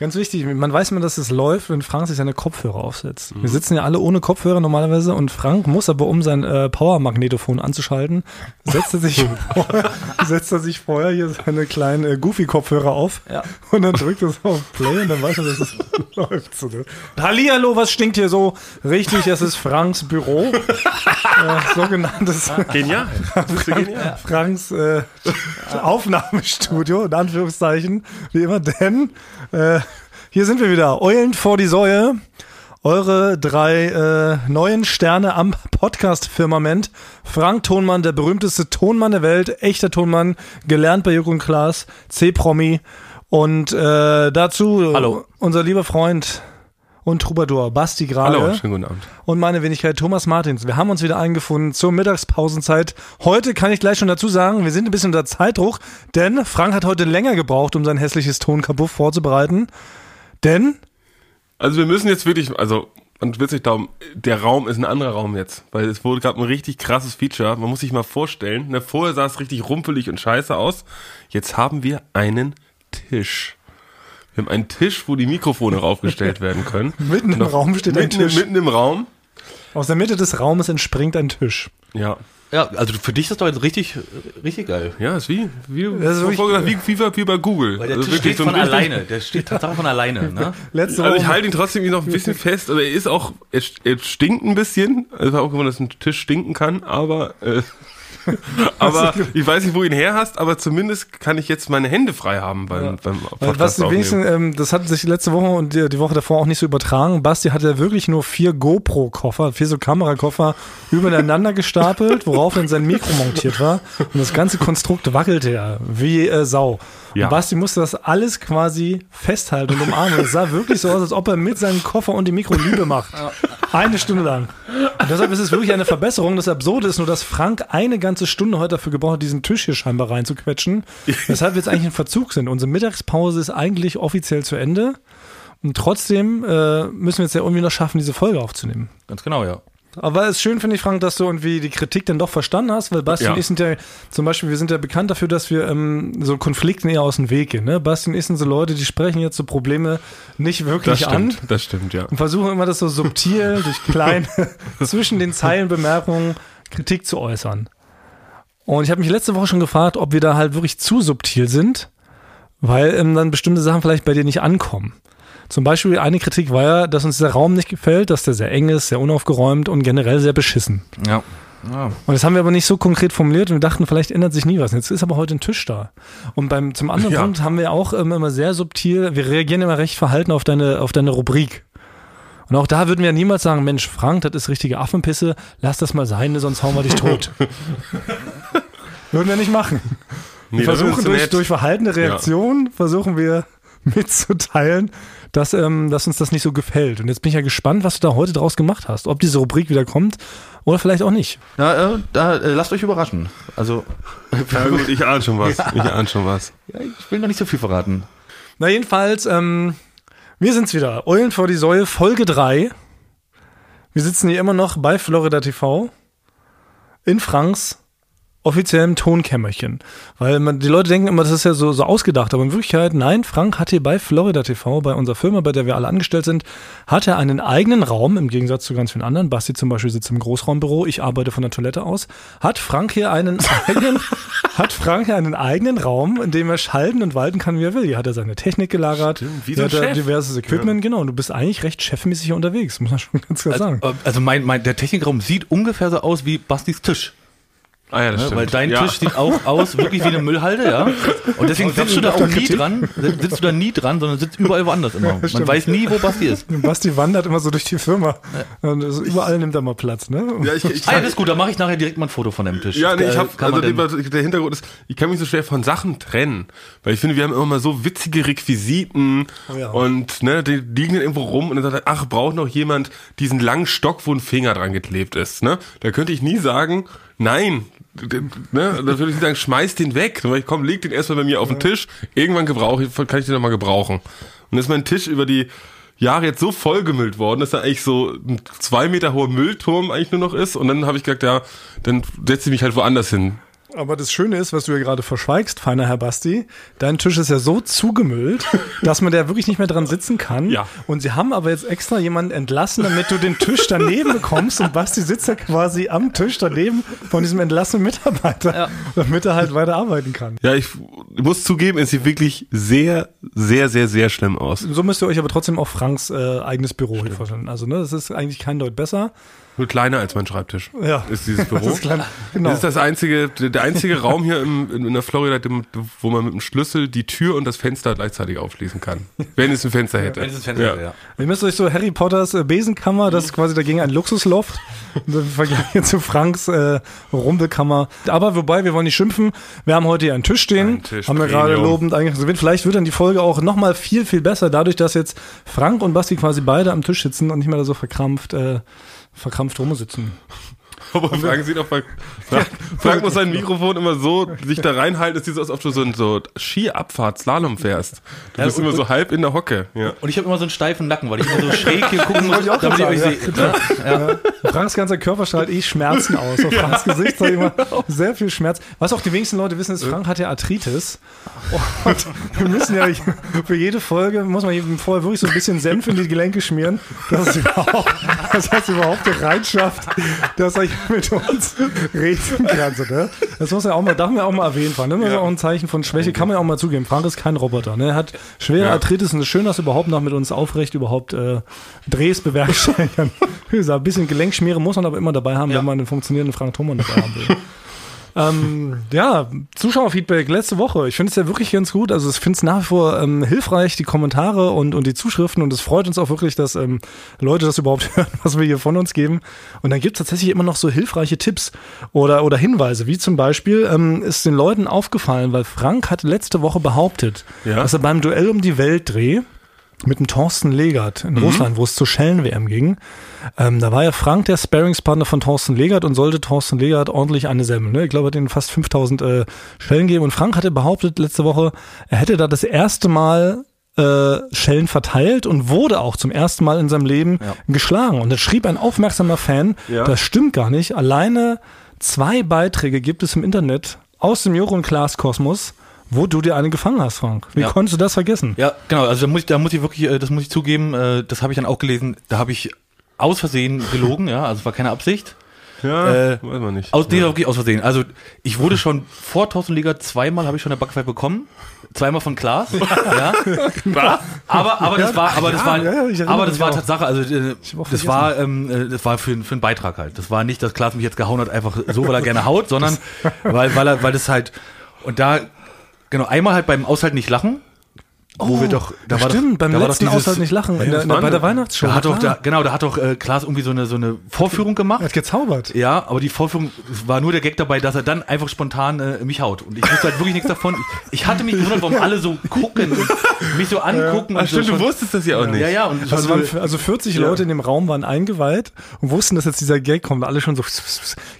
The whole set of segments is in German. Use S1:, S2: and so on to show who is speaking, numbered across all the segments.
S1: Ganz wichtig, man weiß immer, dass es läuft, wenn Frank sich seine Kopfhörer aufsetzt. Mhm. Wir sitzen ja alle ohne Kopfhörer normalerweise und Frank muss aber, um sein äh, Power-Magnetophon anzuschalten, setzt er sich vorher, setzt er sich vorher hier seine kleinen äh, Goofy-Kopfhörer auf ja. und dann drückt er auf Play und dann weiß er, dass es läuft. So, ne? Hallihallo, was stinkt hier so? Richtig, es ist Franks Büro. äh, sogenanntes
S2: genial.
S1: Frank, genial. Franks äh, Aufnahmestudio, in Anführungszeichen, wie immer, denn äh, hier sind wir wieder. Eulen vor die Säue. Eure drei äh, neuen Sterne am Podcast-Firmament. Frank Tonmann, der berühmteste Tonmann der Welt, echter Tonmann, gelernt bei Jürgen Klaas, C-Promi. Und äh, dazu
S2: Hallo.
S1: unser lieber Freund und Troubadour Basti gerade.
S2: Hallo, schönen guten Abend.
S1: Und meine Wenigkeit Thomas Martins. Wir haben uns wieder eingefunden zur Mittagspausenzeit. Heute kann ich gleich schon dazu sagen, wir sind ein bisschen unter Zeitdruck, denn Frank hat heute länger gebraucht, um sein hässliches Tonkabuff vorzubereiten. Denn?
S2: Also wir müssen jetzt wirklich, also und witzig darum, der Raum ist ein anderer Raum jetzt, weil es wurde gerade ein richtig krasses Feature. Man muss sich mal vorstellen, ne, vorher sah es richtig rumpelig und scheiße aus. Jetzt haben wir einen Tisch. Wir haben einen Tisch, wo die Mikrofone raufgestellt werden können.
S1: mitten im Raum steht
S2: mitten,
S1: ein Tisch.
S2: Mitten im Raum.
S1: Aus der Mitte des Raumes entspringt ein Tisch.
S2: Ja.
S3: Ja, also für dich ist das doch jetzt richtig, richtig geil.
S2: Ja, ist wie, wie, das ist vorgesagt, wie, wie, wie bei Google.
S3: Weil der also Tisch steht so von alleine. Der steht tatsächlich von alleine. Ne?
S2: Letzte also ich halte ihn trotzdem noch ein bisschen fest, aber er ist auch, er, er stinkt ein bisschen. Es war auch geworden, dass ein Tisch stinken kann, aber äh, aber ich weiß nicht, wo du ihn her hast, aber zumindest kann ich jetzt meine Hände frei haben beim, ja. beim
S1: Podcast Was wenigstens, ähm, das hat sich letzte Woche und die, die, Woche davor auch nicht so übertragen. Basti hatte wirklich nur vier GoPro-Koffer, vier so Kamerakoffer übereinander gestapelt, worauf dann sein Mikro montiert war. Und das ganze Konstrukt wackelte ja wie äh, Sau. Ja. Und Basti musste das alles quasi festhalten und umarmen. Es sah wirklich so aus, als ob er mit seinem Koffer und dem Mikro Liebe macht. Eine Stunde lang. Und deshalb ist es wirklich eine Verbesserung. Das Absurde ist nur, dass Frank eine ganze Stunde heute dafür gebraucht diesen Tisch hier scheinbar reinzuquetschen. Weshalb wir jetzt eigentlich in Verzug sind. Unsere Mittagspause ist eigentlich offiziell zu Ende. Und trotzdem äh, müssen wir jetzt ja irgendwie noch schaffen, diese Folge aufzunehmen.
S3: Ganz genau, ja.
S1: Aber es ist schön, finde ich, Frank, dass du irgendwie die Kritik dann doch verstanden hast, weil Basti ja. und ich sind ja, zum Beispiel, wir sind ja bekannt dafür, dass wir ähm, so Konflikten eher aus dem Weg gehen. Ne? Basti und ich sind so Leute, die sprechen jetzt so Probleme nicht wirklich
S2: das
S1: stimmt,
S2: an. Das stimmt, ja.
S1: Und versuchen immer das so subtil, durch kleine, zwischen den Zeilenbemerkungen Kritik zu äußern. Und ich habe mich letzte Woche schon gefragt, ob wir da halt wirklich zu subtil sind, weil ähm, dann bestimmte Sachen vielleicht bei dir nicht ankommen. Zum Beispiel eine Kritik war ja, dass uns der Raum nicht gefällt, dass der sehr eng ist, sehr unaufgeräumt und generell sehr beschissen.
S3: Ja.
S1: ja. Und das haben wir aber nicht so konkret formuliert und wir dachten, vielleicht ändert sich nie was. Jetzt ist aber heute ein Tisch da. Und beim, zum anderen ja. Punkt haben wir auch ähm, immer sehr subtil, wir reagieren immer recht verhalten auf deine, auf deine Rubrik. Und auch da würden wir niemals sagen, Mensch, Frank, das ist richtige Affenpisse, lass das mal sein, sonst hauen wir dich tot. würden wir nicht machen. Nee, wir versuchen durch, durch verhaltene Reaktion, ja. versuchen wir mitzuteilen, dass, ähm, dass uns das nicht so gefällt. Und jetzt bin ich ja gespannt, was du da heute draus gemacht hast. Ob diese Rubrik wieder kommt oder vielleicht auch nicht.
S3: Na, äh, da, äh, lasst euch überraschen. Also,
S2: ja, gut, ich ahne schon was. Ja. Ich ahne schon was.
S3: Ja, ich will noch nicht so viel verraten.
S1: Na, jedenfalls, ähm, wir sind's wieder. Eulen vor die Säule, Folge 3. Wir sitzen hier immer noch bei Florida TV in Franks offiziellem Tonkämmerchen. Weil man, die Leute denken immer, das ist ja so, so ausgedacht. Aber in Wirklichkeit, nein, Frank hat hier bei Florida TV, bei unserer Firma, bei der wir alle angestellt sind, hat er einen eigenen Raum, im Gegensatz zu ganz vielen anderen. Basti zum Beispiel sitzt im Großraumbüro, ich arbeite von der Toilette aus. Hat Frank hier einen eigenen, hat Frank hier einen eigenen Raum, in dem er schalten und walten kann, wie er will. Hier hat er seine Technik gelagert, Stimmt, wie so hat er diverses Equipment, ja. genau. Und du bist eigentlich recht chefmäßig hier unterwegs, muss man schon ganz klar
S3: also,
S1: sagen.
S3: Also mein, mein, der Technikraum sieht ungefähr so aus wie Bastis Tisch.
S2: Ah ja, das
S3: ne?
S2: stimmt.
S3: Weil dein
S2: ja.
S3: Tisch sieht auch aus wirklich wie eine Müllhalde, ja. Und deswegen sitzt du da auch nie dran, sitzt du da nie dran, sondern sitzt überall woanders immer. Man stimmt. weiß nie, wo Basti ist.
S1: Basti wandert immer so durch die Firma. Und überall nimmt er mal Platz, ne?
S3: Ja, ich, ich ah, ja, das ist gut, da mache ich nachher direkt mal ein Foto von dem Tisch.
S2: Ja, nee, ich hab, also der Hintergrund ist, ich kann mich so schwer von Sachen trennen. Weil ich finde, wir haben immer mal so witzige Requisiten oh ja. und ne, die liegen dann irgendwo rum und dann sagt er, ach, braucht noch jemand diesen langen Stock, wo ein Finger dran geklebt ist. Ne? Da könnte ich nie sagen, nein, ne, dann würde ich sagen, schmeiß den weg. Weil ich komm, leg den erstmal bei mir auf den Tisch. Irgendwann gebrauche ich, kann ich den nochmal gebrauche. Und ist mein Tisch über die Jahre jetzt so vollgemüllt worden, dass da eigentlich so ein zwei Meter hoher Müllturm eigentlich nur noch ist. Und dann habe ich gesagt, ja, dann setze ich mich halt woanders hin.
S1: Aber das Schöne ist, was du ja gerade verschweigst, feiner Herr Basti, dein Tisch ist ja so zugemüllt, dass man da wirklich nicht mehr dran sitzen kann.
S2: Ja.
S1: Und sie haben aber jetzt extra jemanden entlassen, damit du den Tisch daneben bekommst. Und Basti sitzt ja quasi am Tisch daneben von diesem entlassenen Mitarbeiter,
S3: Ja.
S1: damit er halt weiter arbeiten kann.
S2: Ja, ich muss zugeben, es sieht wirklich sehr, sehr, sehr, sehr schlimm aus.
S1: So müsst ihr euch aber trotzdem auch Franks äh, eigenes Büro hier vorstellen. Also, ne, das ist eigentlich kein Deut besser.
S2: Nur kleiner als mein Schreibtisch.
S1: Ja.
S2: Ist dieses Büro.
S1: Das ist klein, genau.
S2: Das ist das einzige, der einzige Raum hier im, in, in der Florida, dem- wo man mit dem Schlüssel die Tür und das Fenster gleichzeitig aufschließen kann. Wenn es ein Fenster hätte.
S3: Wenn es das Fenster, ja.
S1: Ihr müsst euch so Harry Potters äh, Besenkammer, das ist quasi dagegen ein Luxusloft. Im Vergleich hier zu Franks äh, Rumpelkammer. Aber wobei, wir wollen nicht schimpfen. Wir haben heute hier einen Tisch stehen.
S2: Einen Tisch,
S1: haben wir gerade lobend eingesetzt. Vielleicht wird dann die Folge auch nochmal viel, viel besser, dadurch, dass jetzt Frank und Basti quasi beide am Tisch sitzen und nicht mehr da so verkrampft, äh, verkrampft rumsitzen.
S2: Aber Frank sieht auch Frank, Frank, Frank muss sein Mikrofon immer so sich da reinhalten, es sieht so aus, als ob du so ein so Skiabfahrt Slalom fährst. Du
S3: Ja,
S2: bist
S3: und-
S2: immer so halb in der Hocke. Ja.
S3: Und ich habe immer so einen steifen Nacken, weil ich immer so schräg hier gucken muss,
S1: ich auch
S3: damit ich euch
S1: gerade
S3: sehe. Ja.
S1: Ja. Franks ganzer Körper strahlt eh Schmerzen aus. Auf Franks Gesicht zeigt immer sehr viel Schmerz. Was auch die wenigsten Leute wissen, ist, Frank hat ja Arthritis. Und wir müssen ja für jede Folge, muss man vorher wirklich so ein bisschen Senf in die Gelenke schmieren, dass es überhaupt, dass es überhaupt reinschafft, dass hier mit uns reden kann. So, ne? Das muss ja auch mal, darf man ja auch mal erwähnen, Frank. Ne? Das ist
S2: Ja.
S1: auch ein Zeichen von Schwäche, kann man ja auch mal zugeben. Frank ist kein Roboter. Ne? Er hat schwere
S2: Ja.
S1: Arthritis und es ist schön, dass er überhaupt noch mit uns aufrecht überhaupt äh, Drehs bewerkstelligen. Ein bisschen Gelenkschmiere muss man aber immer dabei haben,
S3: Ja.
S1: wenn man einen funktionierenden Frank Thoman dabei haben will. Ähm, ja, Zuschauerfeedback letzte Woche. Ich finde es ja wirklich ganz gut. Also ich finde es nach wie vor ähm, hilfreich, die Kommentare und, und die Zuschriften. Und es freut uns auch wirklich, dass ähm, Leute das überhaupt hören, was wir hier von uns geben. Und dann gibt es tatsächlich immer noch so hilfreiche Tipps oder, oder Hinweise, wie zum Beispiel ähm, ist den Leuten aufgefallen, weil Frank hat letzte Woche behauptet,
S2: Ja.
S1: dass er beim Duell um die Welt-Dreh mit dem Thorsten Legert in Russland, wo es zur Schellen-WM ging. Ähm, da war ja Frank der Sparringspartner von Thorsten Legert und sollte Thorsten Legert ordentlich eine Semmel. Ne? Ich glaube, er hat ihnen fast 5000 äh, Schellen gegeben. Und Frank hatte behauptet letzte Woche, er hätte da das erste Mal äh, Schellen verteilt und wurde auch zum ersten Mal in seinem Leben
S3: Ja.
S1: geschlagen. Und dann schrieb ein aufmerksamer Fan,
S2: Ja.
S1: das stimmt gar nicht. Alleine zwei Beiträge gibt es im Internet aus dem und Klaas Kosmos, wo du dir eine gefangen hast, Frank. Wie
S3: Ja.
S1: konntest du das vergessen?
S3: Ja, genau. Also da muss ich, da muss ich wirklich, äh, das muss ich zugeben, äh, das habe ich dann auch gelesen. Da habe ich aus Versehen gelogen, ja, also es war keine Absicht.
S2: Ja,
S3: Äh,
S2: weiß man nicht.
S3: Aus, nee, wirklich aus Versehen. Also ich wurde schon vor Thorsten Liga zweimal habe ich schon eine Backpfeife bekommen. Zweimal von Klaas. ja. Aber, aber das war, aber das war,
S1: ja, ja,
S3: aber das war. Tatsache. Also äh, das war, ähm, äh, das war für, für einen Beitrag halt. Das war nicht, dass Klaas mich jetzt gehauen hat, einfach so, weil er gerne haut, sondern weil, weil er, weil das halt und da genau einmal halt beim Aushalten nicht lachen. Wo wir doch, da war
S1: Oh, Stimmt,
S3: doch,
S1: beim
S3: da war doch
S1: letzten
S3: dieses-
S1: nicht lachen, in der, in bei der? Weihnachtsshow.
S3: Da hat doch, da, genau, da hat doch äh, Klaas irgendwie so eine, so eine Vorführung gemacht.
S1: er hat gezaubert.
S3: Ja, aber die Vorführung war nur der Gag dabei, dass er dann einfach spontan äh, mich haut. Und ich wusste halt wirklich nichts davon. Ich, ich hatte mich gewundert, warum alle so gucken und mich so angucken.
S2: Ach,
S3: und so
S2: stimmt, du
S3: schon-
S2: wusstest das ja auch nicht.
S3: Ja, ja, und
S1: Also, waren,
S3: so,
S1: also 40 Leute in dem Raum waren eingeweiht und wussten, dass jetzt dieser Gag kommt. Alle schon so,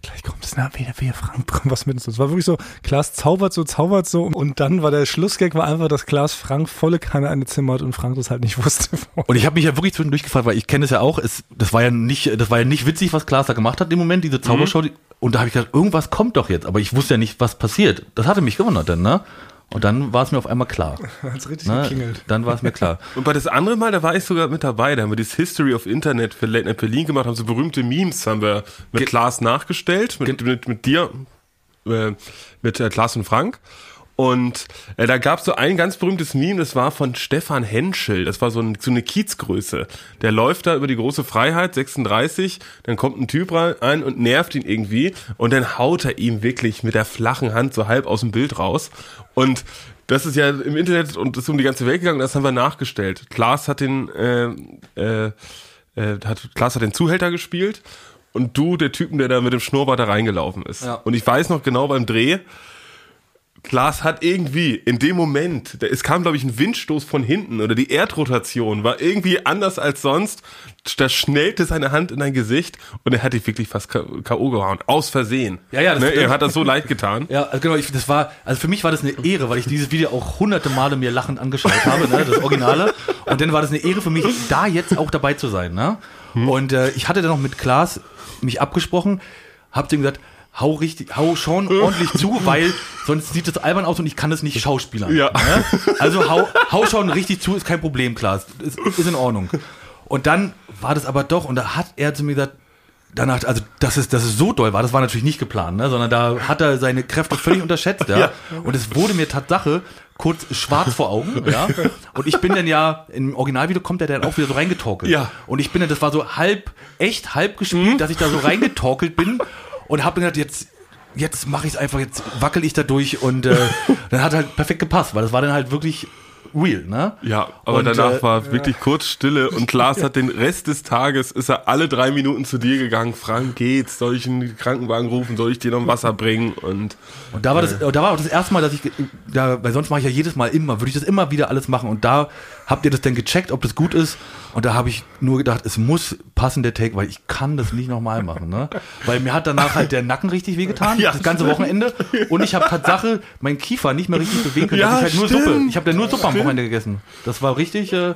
S1: gleich kommt es, na, wer, wer, Frank, was mit uns. Es war wirklich so, Klaas zaubert so, zaubert so. Und dann war der Schlussgag war einfach, dass Klaas Frank volle Kanne eine zimmert und Frank das halt nicht wusste.
S3: Und ich habe mich ja wirklich zwischendurch gefragt, weil ich kenne es ja auch, es, das war ja nicht, das war ja nicht witzig, was Klaas da gemacht hat im Moment, diese Zaubershow. die- Und da habe ich gedacht, irgendwas kommt doch jetzt, aber ich wusste ja nicht, was passiert. Das hatte mich gewundert dann, ne? Und dann war es mir auf einmal klar.
S1: Hat's richtig
S3: Ne?
S1: geklingelt.
S3: Dann war es mir klar.
S2: Und bei das andere Mal, da war ich sogar mit dabei. Da haben wir das History of Internet für Late Night Berlin gemacht, haben so berühmte Memes haben wir mit
S3: Ge-
S2: Klaas nachgestellt, mit, mit, mit dir, äh, mit äh, Klaas und Frank. Und äh, da gab es so ein ganz berühmtes Meme, das war von Stefan Henschel. Das war so, ein, so eine Kiezgröße. Der läuft da über die große Freiheit, 36, dann kommt ein Typ rein und nervt ihn irgendwie und dann haut er ihm wirklich mit der flachen Hand so halb aus dem Bild raus. Und das ist ja im Internet und ist um die ganze Welt gegangen, das haben wir nachgestellt. Klaas hat den, äh, äh, äh, hat, Klaas hat den Zuhälter gespielt und du der Typen, der da mit dem Schnurrbart da reingelaufen ist.
S3: Ja.
S2: Und ich weiß noch genau beim Dreh, Klaas hat irgendwie in dem Moment, es kam glaube ich ein Windstoß von hinten oder die Erdrotation war irgendwie anders als sonst. Da schnellte seine Hand in dein Gesicht und er hat dich wirklich fast K.O. gehauen. Aus Versehen.
S3: Ja, ja, das-
S2: ne, er hat das so leid getan.
S3: Ja, also genau, ich, das war, also für mich war das eine Ehre, weil ich dieses Video auch hunderte Male mir lachend angeschaut habe, ne, das Originale. Und dann war das eine Ehre für mich, da jetzt auch dabei zu sein, ne? Und äh, ich hatte dann noch mit Klaas mich abgesprochen, hab zu ihm gesagt, hau richtig, hau schon ordentlich zu, weil sonst sieht es albern aus und ich kann es nicht schauspielern.
S2: Ja.
S3: Ne? Also hau, hau schon richtig zu, ist kein Problem, klar, ist, ist in Ordnung. Und dann war das aber doch, und da hat er zu mir gesagt, danach, also dass es, dass es so doll war, das war natürlich nicht geplant, ne? sondern da hat er seine Kräfte völlig unterschätzt, ja?
S2: Ja.
S3: Und es wurde mir Tatsache kurz schwarz vor Augen, ja. Und ich bin dann ja, im Originalvideo kommt er dann auch wieder so reingetorkelt.
S2: Ja.
S3: Und ich bin dann, das war so halb, echt halb gespielt, dass ich da so reingetorkelt bin und hab mir gedacht, jetzt, jetzt mache ich es einfach, jetzt wackel ich da durch und äh, dann hat halt perfekt gepasst, weil das war dann halt wirklich real, ne?
S2: Ja, aber
S3: Und,
S2: danach
S3: äh,
S2: war wirklich kurz Stille und Klaas hat den Rest des Tages, ist er alle drei Minuten zu dir gegangen. Frank, geht's? Soll ich einen Krankenwagen rufen? Soll ich dir noch ein Wasser bringen? Und
S3: Und da war das, da war auch das erste Mal, dass ich, da, weil sonst mache ich ja jedes Mal immer, würde ich das immer wieder alles machen. Und da habt ihr das dann gecheckt, ob das gut ist. Und da habe ich nur gedacht, es muss passen der Take, weil ich kann das nicht nochmal machen, ne? Weil mir hat danach halt der Nacken richtig wehgetan,
S2: Ja,
S3: das ganze Wochenende. Und ich habe Tatsache meinen Kiefer nicht mehr richtig bewegen können.
S2: Ja,
S3: dass ich halt nur. Suppe. Ich habe dann nur Suppe am Wochenende gegessen. Das war richtig. Äh,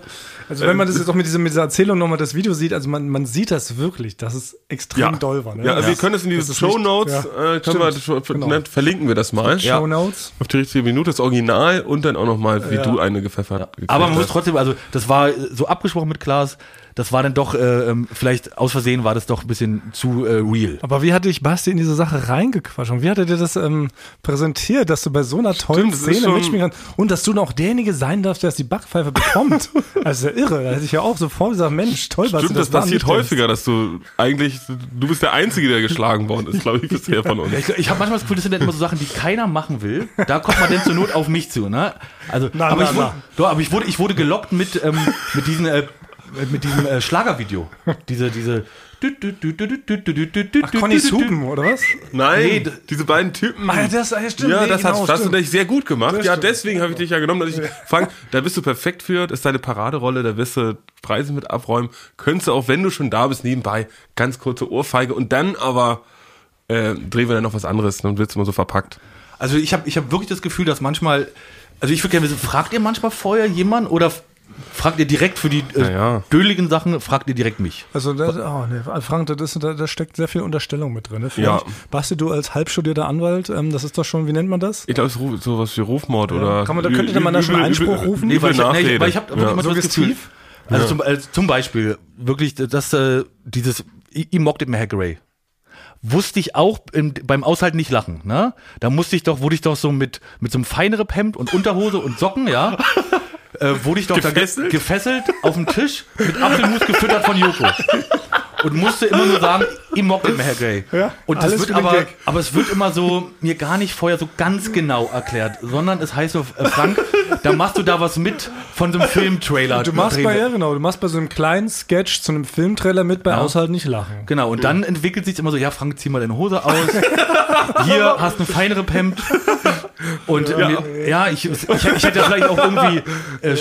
S1: Also wenn man das jetzt auch mit dieser, mit dieser Erzählung nochmal das Video sieht, also man, man sieht das wirklich, dass es extrem
S2: ja,
S1: doll war. Ne?
S2: ja, also wir können es in diese Show Notes,
S1: ja,
S2: äh, können wir,
S1: genau.
S2: ne, verlinken wir das mal.
S1: Show Notes.
S2: Auf die richtige Minute, das Original und dann auch nochmal, wie
S1: Ja.
S2: du eine gepfeffert gekriegt
S3: aber man muss
S2: hast.
S3: trotzdem, also das war so abgesprochen mit Klaas, das war dann doch, äh, ähm, vielleicht aus Versehen war das doch ein bisschen zu äh, real.
S1: Aber wie hatte ich Basti in diese Sache reingequatscht? Und wie hat er dir das ähm, präsentiert, dass du bei so einer tollen
S2: Stimmt, das
S1: Szene mitspielen kannst und dass du noch derjenige sein darfst, der das die Backpfeife bekommt? also irre. Da hätte ich ja auch sofort gesagt, Mensch, toll, Basti,
S2: Stimmt, das
S1: war
S2: passiert häufiger, dass du eigentlich, du bist der Einzige, der geschlagen worden ist, glaube ich, bisher von uns.
S3: Ich, ich habe manchmal das Gefühl, das sind dann immer so Sachen, die keiner machen will. Da kommt man dann zur Not auf mich zu, ne? Also,
S1: Na,
S3: aber,
S1: na,
S3: ich wurde,
S1: na.
S3: doch, aber ich wurde, ich wurde gelockt mit, ähm, mit diesem, äh, mit diesem äh, Schlagervideo. Diese, diese.
S1: Ach, Conny Suben, oder was?
S2: Nein,
S3: Nee,
S2: diese beiden Typen.
S1: Ah, das- ah, ja, stimmt,
S2: Ja,
S1: nee,
S2: das,
S1: genau,
S2: hast, das hast du dich sehr gut gemacht. Ja, deswegen habe ich dich ja genommen, dass ich, Frank, da bist du perfekt für, das ist deine Paraderolle, da wirst du Preise mit abräumen. Könntest du auch, wenn du schon da bist, nebenbei ganz kurze Ohrfeige und dann aber äh, drehen wir dann noch was anderes, dann wird's immer so verpackt.
S3: Also ich habe ich hab wirklich das Gefühl, dass manchmal, also ich würde gerne wissen, fragt ihr manchmal vorher jemanden oder fragt ihr direkt für die äh,
S2: ja.
S3: dödeligen Sachen, fragt ihr direkt mich?
S1: Also, das, oh, nee, Frank, das ist, da, da steckt sehr viel Unterstellung mit drin. Ne, finde
S2: Ja.
S1: ich. Basti, du als halbstudierter Anwalt, ähm, das ist doch schon, wie nennt man das?
S2: Ich glaube, es ist sowas wie Rufmord oder.
S1: Kann man- da könnte man da schon
S2: übel-
S1: Einspruch rufen?
S3: Nee, weil ich, nee,
S2: Nachrede.
S3: weil ich habe
S2: Ja.
S3: wirklich immer so das Gefühl, also zum, äh, zum Beispiel, wirklich, das, äh, dieses, ich, ich mocked it Hackeray. Wusste ich auch im, beim Aushalten nicht lachen, ne? Da musste ich doch, wurde ich doch so mit, mit so einem feineren Hemd und Unterhose und Socken, ja? Äh, wurde ich doch
S2: Gefesselt?
S3: gefesselt auf dem Tisch mit Apfelmus gefüttert von Joko. Und musste immer nur sagen, ich mocked it Hackeray.
S1: Ja,
S3: und das wird aber,
S1: Gag.
S3: aber es wird immer so mir gar nicht vorher so ganz genau erklärt, sondern es heißt so, äh, Frank, da machst du da was mit von so einem Filmtrailer.
S1: Du machst bei, ja genau, du machst bei so einem kleinen Sketch zu einem Filmtrailer mit bei Aushalten nicht lachen.
S3: Genau, und dann entwickelt sich immer so, ja, Frank, zieh mal deine Hose aus. Hier hast du ein feinere Hemd. Und ja, ja ich, ich, ich hätte ja vielleicht auch irgendwie äh,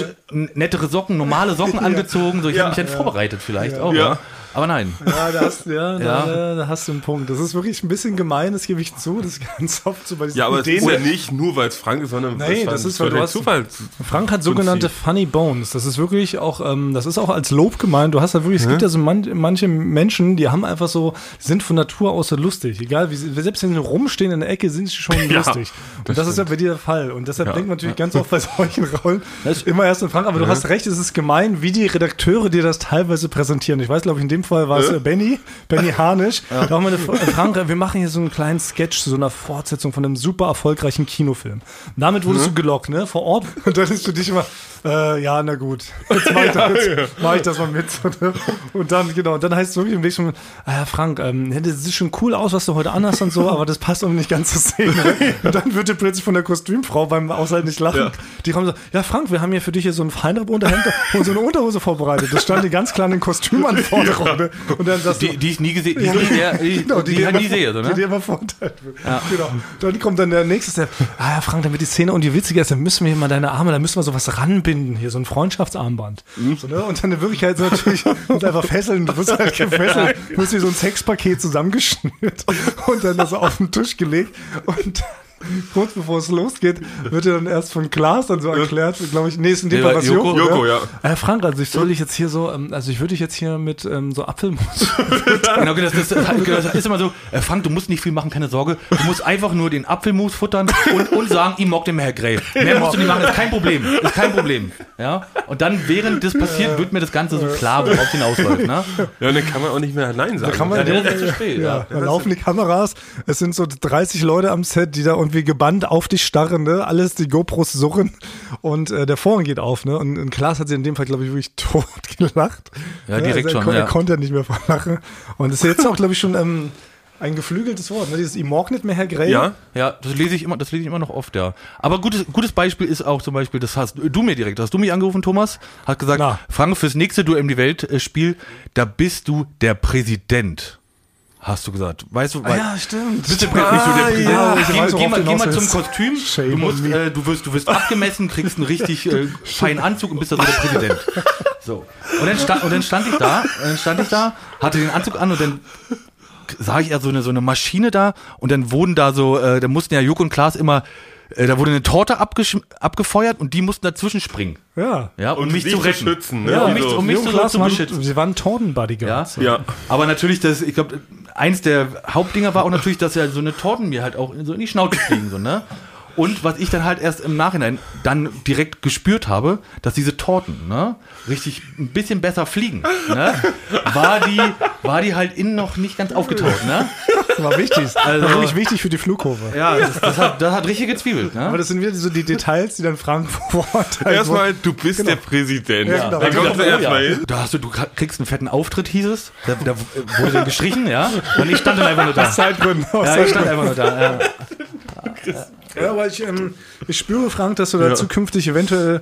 S3: nettere Socken, normale Socken angezogen. So, ich hätte mich dann vorbereitet vielleicht auch.
S2: Ja.
S3: Aber nein.
S1: Ja, da hast, ja,
S3: Ja.
S1: Da, da hast du einen Punkt. Das ist wirklich ein bisschen gemein, das gebe ich zu. Das ist ganz oft so bei diesen
S2: Ja, aber es
S1: Ideen.
S2: ist ja nicht nur, weil es Frank ist, sondern
S1: Nee,
S2: es
S1: das ist,
S2: es
S1: weil du hast-
S2: Zufall.
S1: Frank hat sogenannte Funny Bones. Das ist wirklich auch, ähm, das ist auch als Lob gemeint. Du hast ja wirklich, es gibt ja so man, manche Menschen, die haben einfach so, sind von Natur aus so lustig. Egal, wie sie, selbst wenn sie rumstehen in der Ecke, sind sie schon
S2: Ja,
S1: lustig. Und das, ist ja bei dir der Fall. Und deshalb
S2: Ja.
S1: denkt man natürlich ganz oft bei solchen Rollen immer erst in Frank. Aber du hast recht, es ist gemein, wie die Redakteure dir das teilweise präsentieren. Ich weiß, glaube ich, in dem Fall war es äh, Benny, Benny Harnisch. Da haben wir eine, Frank, wir machen hier so einen kleinen Sketch zu so einer Fortsetzung von einem super erfolgreichen Kinofilm. Damit wurdest du gelockt, ne, vor Ort. Und dann ist für dich immer, äh, ja, na gut, jetzt mach ich, das, jetzt mach ich das mal mit. Und dann, genau, und dann heißt es wirklich im Weg schon, ah ja, Frank, ähm, ja, das sieht schon cool aus, was du heute anhast und so, aber das passt auch nicht ganz zur Szene. Und dann wird dir plötzlich von der Kostümfrau beim Aushalten nicht lachen.
S2: Ja.
S1: Die kommen so, ja, Frank, wir haben hier für dich hier so ein feinere Unterhemd und so eine Unterhose vorbereitet. Das stand dir ganz klar in den Kostümanforderungen. Ne? Und dann sagst du,
S3: Die, die ich nie gesehen, die, ich nie, sehr- die,
S1: Genau,
S3: die, ich
S1: immer-
S3: nie sehe. So,
S1: Die
S3: ne?
S1: dir immer verurteilt wird. Genau. Dann kommt dann der nächste Step. Ah ja, Frank, damit die Szene und die witzige ist, dann müssen wir hier mal deine Arme, da müssen wir sowas ranbinden, hier so ein Freundschaftsarmband. So, ne? Und dann in Wirklichkeit ist natürlich und einfach fesseln, du wirst halt gefesselt, du wirst wie so ein Sexpaket zusammengeschnürt und dann so auf den Tisch gelegt und kurz bevor es losgeht, wird er dann erst von Klaas dann so erklärt, glaube ich, nee, ist in dem
S3: Ja,
S1: Fall was
S3: Joko,
S1: Joko,
S2: Joko, ja.
S1: Äh, Frank, also ich soll dich jetzt hier so, ähm, also ich würde dich jetzt hier mit ähm, so Apfelmus.
S3: Genau, das, das, das, das ist immer so, äh, Frank, du musst nicht viel machen, keine Sorge. Du musst einfach nur den Apfelmus futtern und, und sagen, ich mag dem Herr Grey. Mehr musst du nicht machen, ist kein Problem. Ist kein Problem. Ja? Und dann, während das passiert, wird mir das Ganze so klar, worauf hinausläuft. Ne?
S2: Ja, und dann kann man auch nicht mehr Nein sagen.
S1: kann man-
S3: Ja, der ist zu spät.
S1: Ja,
S3: Ja.
S1: da laufen die Kameras, es sind so 30 Leute am Set, die da irgendwie gebannt auf dich starren, ne? Alles die GoPros surren und äh, der Vorhang geht auf, ne? Und, und Klaas hat sich in dem Fall, glaube ich, wirklich tot gelacht.
S3: Ja,
S1: Ne?
S3: direkt
S1: also er,
S3: schon,
S1: kon-
S3: ja.
S1: Er konnte nicht mehr vor Lachen. Und das ist jetzt auch, glaube ich, schon ähm, ein geflügeltes Wort, ne? Dieses nicht mehr Herr Grey.
S2: Ja?
S3: Ja, das lese ich immer, das lese ich immer noch oft, ja. Aber gutes, gutes Beispiel ist auch zum Beispiel, das hast du mir direkt, hast du mich angerufen, Thomas, hat gesagt,
S1: Na.
S3: Frank, fürs nächste Duell um die Welt äh, Spiel, da bist du der Präsident. Hast du gesagt. Weißt du,
S1: Ah,
S3: weil,
S1: ja, stimmt.
S3: bist du nicht so der Präsident.
S1: ja, ich
S3: geh,
S1: weiß,
S3: geh, mal, geh mal zum. Kostüm.
S1: Shame
S3: du musst, äh, du wirst, du wirst abgemessen, kriegst einen richtig äh, feinen Anzug und bist dann so der Präsident. So. Und dann, stand, und dann stand ich da, dann stand ich da, hatte den Anzug an und dann sah ich ja so eine, so eine Maschine da und dann wurden da so, äh, da mussten ja Joko und Klaas immer, da wurde eine Torte abgefeuert und die mussten dazwischen springen.
S1: Ja.
S3: Ja, um
S2: Und
S3: mich zu retten.
S2: schützen, ne?
S3: Ja, um mich, um mich
S1: Jung
S3: zu, beschützen.
S1: sie waren
S3: Ja?
S1: Torten-Bodyguards.
S2: Ja.
S3: Aber natürlich, das, ich glaube, eins der Hauptdinger war auch natürlich, dass ja so eine Torten mir halt auch in, so in die Schnauze fliegen, so, ne? Und was ich dann halt erst im Nachhinein dann direkt gespürt habe, dass diese Torten, ne, richtig ein bisschen besser fliegen, ne, war die, war die halt innen noch nicht ganz aufgetaut, ne?
S1: Das war wichtig. Also, war wirklich wichtig für die Flugkurve.
S3: Ja, das, das, hat, das hat richtig gezwiebelt,
S1: Aber
S3: ne?
S1: das sind wieder so die Details, die dann Frank vorurteilt
S2: Erstmal, du bist der Präsident.
S1: Ja, genau.
S2: Da
S1: Ja,
S2: kommt er erstmal hin.
S3: Da hast du, du kriegst einen fetten Auftritt, hieß es. Da, da wurde dann gestrichen, ja. Und ich stand dann einfach nur da.
S1: Zeitgründen. Aus
S3: Ja, ich stand einfach nur da. Ja.
S1: Ja, aber ich, ähm, ich spüre, Frank, dass du da zukünftig eventuell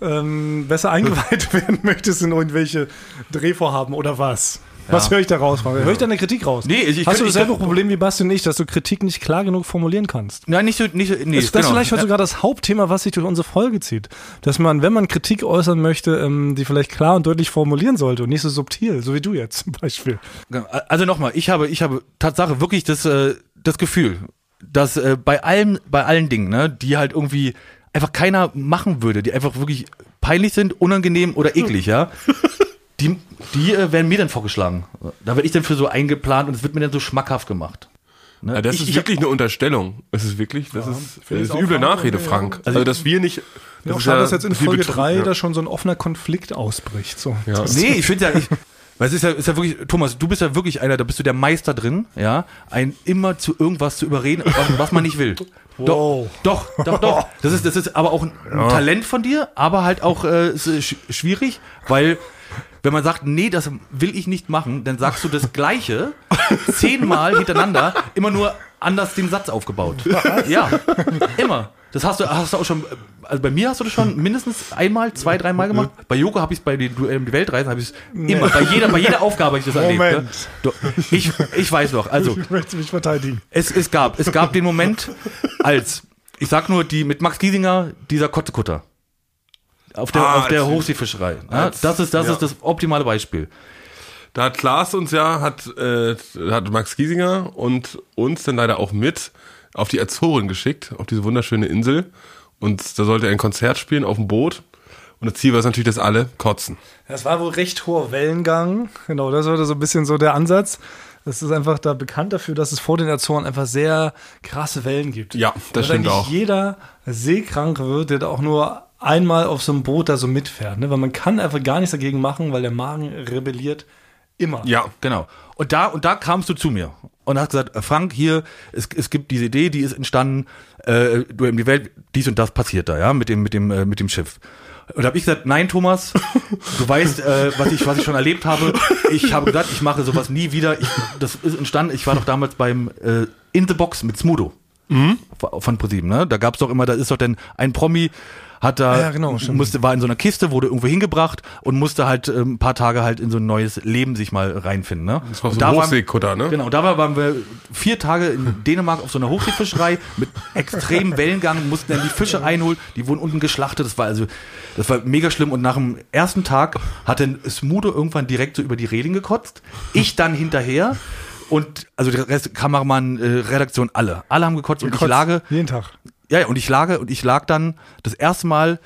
S1: ähm, besser eingeweiht werden möchtest in irgendwelche Drehvorhaben oder was? Was
S3: Ja.
S1: höre ich da raus, Frank? Höre ich da eine Kritik raus?
S3: Nee, ich- ich
S1: Hast du
S3: ich
S1: dasselbe
S3: kann-
S1: Problem wie Basti und ich, dass du Kritik nicht klar genug formulieren kannst?
S3: Nein, nicht so, nicht so, nee,
S1: Das, das
S3: genau.
S1: ist vielleicht heute sogar das Hauptthema, was sich durch unsere Folge zieht. Dass man, wenn man Kritik äußern möchte, ähm, die vielleicht klar und deutlich formulieren sollte und nicht so subtil, so wie du jetzt zum Beispiel.
S3: Also nochmal, ich habe, ich habe Tatsache wirklich das, äh, das Gefühl, dass äh, bei allem, bei allen Dingen, ne, die halt irgendwie einfach keiner machen würde, die einfach wirklich peinlich sind, unangenehm oder eklig, ja. Die, die äh, werden mir dann vorgeschlagen. Da werde ich dann für so eingeplant und es wird mir dann so schmackhaft gemacht. Ne?
S2: Ja, das
S3: ich,
S2: ist
S3: ich,
S2: wirklich eine Unterstellung. Es ist wirklich, das ist,
S1: finde
S2: das
S1: ich
S2: ist üble
S1: Frank,
S2: Nachrede,
S1: ja.
S2: Frank. Also, dass wir nicht.
S1: Ja, auch
S2: ist
S1: schade, dass jetzt in Folge
S2: betrü-
S1: 3
S2: ja.
S1: da schon so ein offener Konflikt ausbricht. So.
S2: Ja.
S3: Nee, ich finde ja, ich, weil es ist ja, ist ja wirklich, Thomas, du bist ja wirklich einer, da bist du der Meister drin, ja, ein immer zu irgendwas zu überreden, was, was man nicht will.
S1: Wow.
S3: Doch, doch, doch, doch. Das ist, das ist aber auch ein Talent von dir, aber halt auch äh, schwierig, weil wenn man sagt, nee, das will ich nicht machen, dann sagst du das Gleiche zehnmal hintereinander, immer nur anders den Satz aufgebaut. Ja, immer. Das hast du, hast du auch schon, also bei mir hast du das schon mindestens einmal, zwei, dreimal gemacht. Bei Joko habe ich es bei den die Weltreisen, habe ich es immer, bei jeder, bei jeder Aufgabe habe ich das erlebt.
S1: Moment.
S3: Ne? Doch, Ich, ich weiß noch, also
S1: Ich möchte mich verteidigen.
S3: es, es gab, es gab den Moment, als, ich sag nur, die mit Max Giesinger, dieser Kotzekutter. Auf der,
S2: Ah,
S3: auf der Hochseefischerei. Ja,
S2: als-
S3: das ist, das
S2: ja.
S3: ist das optimale Beispiel.
S2: Da hat Klaas uns ja, hat, äh, hat Max Giesinger und uns dann leider auch mit auf die Azoren geschickt, auf diese wunderschöne Insel. Und da sollte er ein Konzert spielen auf dem Boot. Und das Ziel war es natürlich, dass alle kotzen.
S1: Das war wohl recht hoher Wellengang. Genau, das war so ein bisschen so der Ansatz. Das ist einfach da bekannt dafür, dass es vor den Azoren einfach sehr krasse Wellen gibt.
S2: Ja, das stimmt
S1: eigentlich
S2: auch.
S1: jeder seekrank wird, der da auch nur einmal auf so einem Boot da so mitfährt. Ne? Weil man kann einfach gar nichts dagegen machen, weil der Magen rebelliert immer.
S2: Ja,
S3: Genau. Und da, und da kamst du zu mir und hast gesagt, äh, Frank, hier, es, es gibt diese Idee, die ist entstanden, äh, du in die Welt, dies und das passiert da, ja, mit dem, mit dem, äh, mit dem Schiff. Und da habe ich gesagt, nein, Thomas, du weißt, äh, was ich, was ich schon erlebt habe. Ich habe gesagt, ich mache sowas nie wieder. Ich, das ist entstanden. Ich war doch damals beim äh, In the Box mit Smudo von ProSieben, ne? Da gab's doch immer, da ist doch denn ein Promi hat da
S1: Ja, genau,
S3: musste war in so einer Kiste, wurde irgendwo hingebracht und musste halt ähm, ein paar Tage halt in so ein neues Leben sich mal reinfinden, ne?
S2: das war
S3: Und
S2: so ein Hochseekutter, ne?
S3: Genau, da waren wir vier Tage in Dänemark auf so einer Hochseefischerei mit extremem Wellengang, mussten dann die Fische einholen, die wurden unten geschlachtet, das war also, das war mega schlimm und nach dem ersten Tag hat dann Smudo irgendwann direkt so über die Reling gekotzt, ich dann hinterher, und also der Rest, Kameramann, äh, Redaktion, alle. Alle haben gekotzt und ich
S1: Kotzt
S3: lage,
S1: Jeden Tag.
S3: Ja, ja, und ich lage und ich lag dann das erste Mal,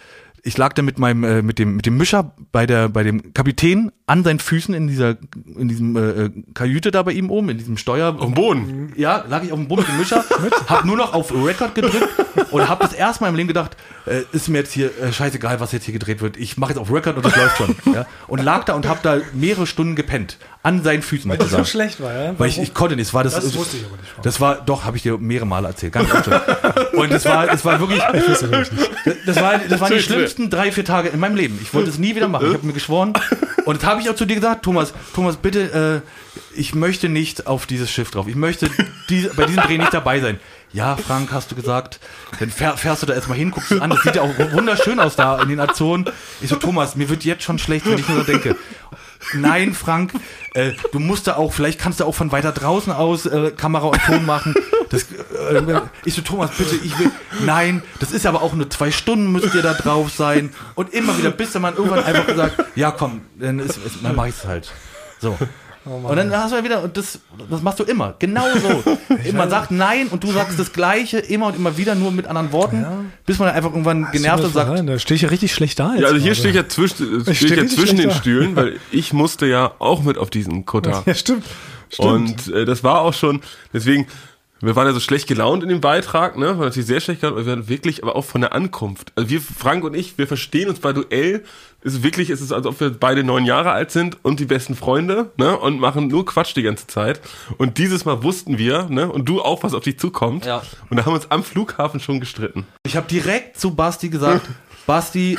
S3: ich lag dann mit meinem äh, mit dem mit dem Mischer bei der bei dem Kapitän an seinen Füßen in dieser in diesem äh, Kajüte da bei ihm oben in diesem Steuer
S2: Auf dem Boden.
S3: ja, lag ich auf dem Boden mit dem Mischer, hab nur noch auf Record gedrückt und hab das erste Mal im Leben gedacht, äh, ist mir jetzt hier äh, scheißegal, was jetzt hier gedreht wird. Ich mache jetzt auf Record und das läuft schon. Ja? Und lag da und hab da mehrere Stunden gepennt. An seinen Füßen.
S1: Weil das so schlecht war, ja?
S3: Weil ich, ich konnte nicht. Es war das,
S1: Das wusste ich aber nicht, Frank.
S3: Das war, doch, habe ich dir mehrere Male erzählt. Ganz oft schon. Und das war, das war wirklich, das war, das waren die schlimmsten drei, vier Tage in meinem Leben. Ich wollte es nie wieder machen. Ich habe mir geschworen. Und das habe ich auch zu dir gesagt, Thomas, Thomas, bitte, äh, ich möchte nicht auf dieses Schiff drauf. Ich möchte diese, bei diesem Dreh nicht dabei sein. Ja, Frank, hast du gesagt. Dann fähr, fährst du da erstmal hin, guckst du an. Das sieht ja auch wunderschön aus da in den Azoren. Ich so, Thomas, mir wird jetzt schon schlecht, wenn ich nur so denke. Nein, Frank, äh, du musst da auch, vielleicht kannst du auch von weiter draußen aus äh, Kamera und Ton machen. Das, äh, ich so, Thomas, bitte, ich will. Nein, das ist aber auch nur zwei Stunden müsst ihr da drauf sein. Und immer wieder, bis der Mann irgendwann einfach gesagt, ja komm, dann, ist, ist, dann mach ich's halt. So. Und dann hast du ja wieder, und das, das machst du immer, genau so. Man sagt nein und du sagst das Gleiche immer und immer wieder, nur mit anderen Worten, bis man dann einfach irgendwann genervt und sagt,
S1: Da stehe ich ja richtig schlecht da.
S2: Ja, also hier
S1: jetzt
S2: stehe ich ja zwischen,
S1: Ich
S2: stehe ich
S1: steh
S2: ja zwischen den
S1: da.
S2: Stühlen, weil ich musste ja auch mit auf diesen Kutter.
S1: Ja, stimmt. Stimmt.
S2: Und äh, das war auch schon, deswegen, wir waren ja so schlecht gelaunt in dem Beitrag, ne? War natürlich sehr schlecht gelaunt, aber wir waren wirklich, aber auch von der Ankunft. Also wir, Frank und ich, wir verstehen uns bei Duell. Ist wirklich, ist es, als ob wir beide neun Jahre alt sind und die besten Freunde, ne? Und machen nur Quatsch die ganze Zeit. Und dieses Mal wussten wir, ne? Und du auch, was auf dich zukommt.
S3: Ja.
S2: Und da haben wir uns am Flughafen schon gestritten.
S3: Ich habe direkt zu Basti gesagt, Basti,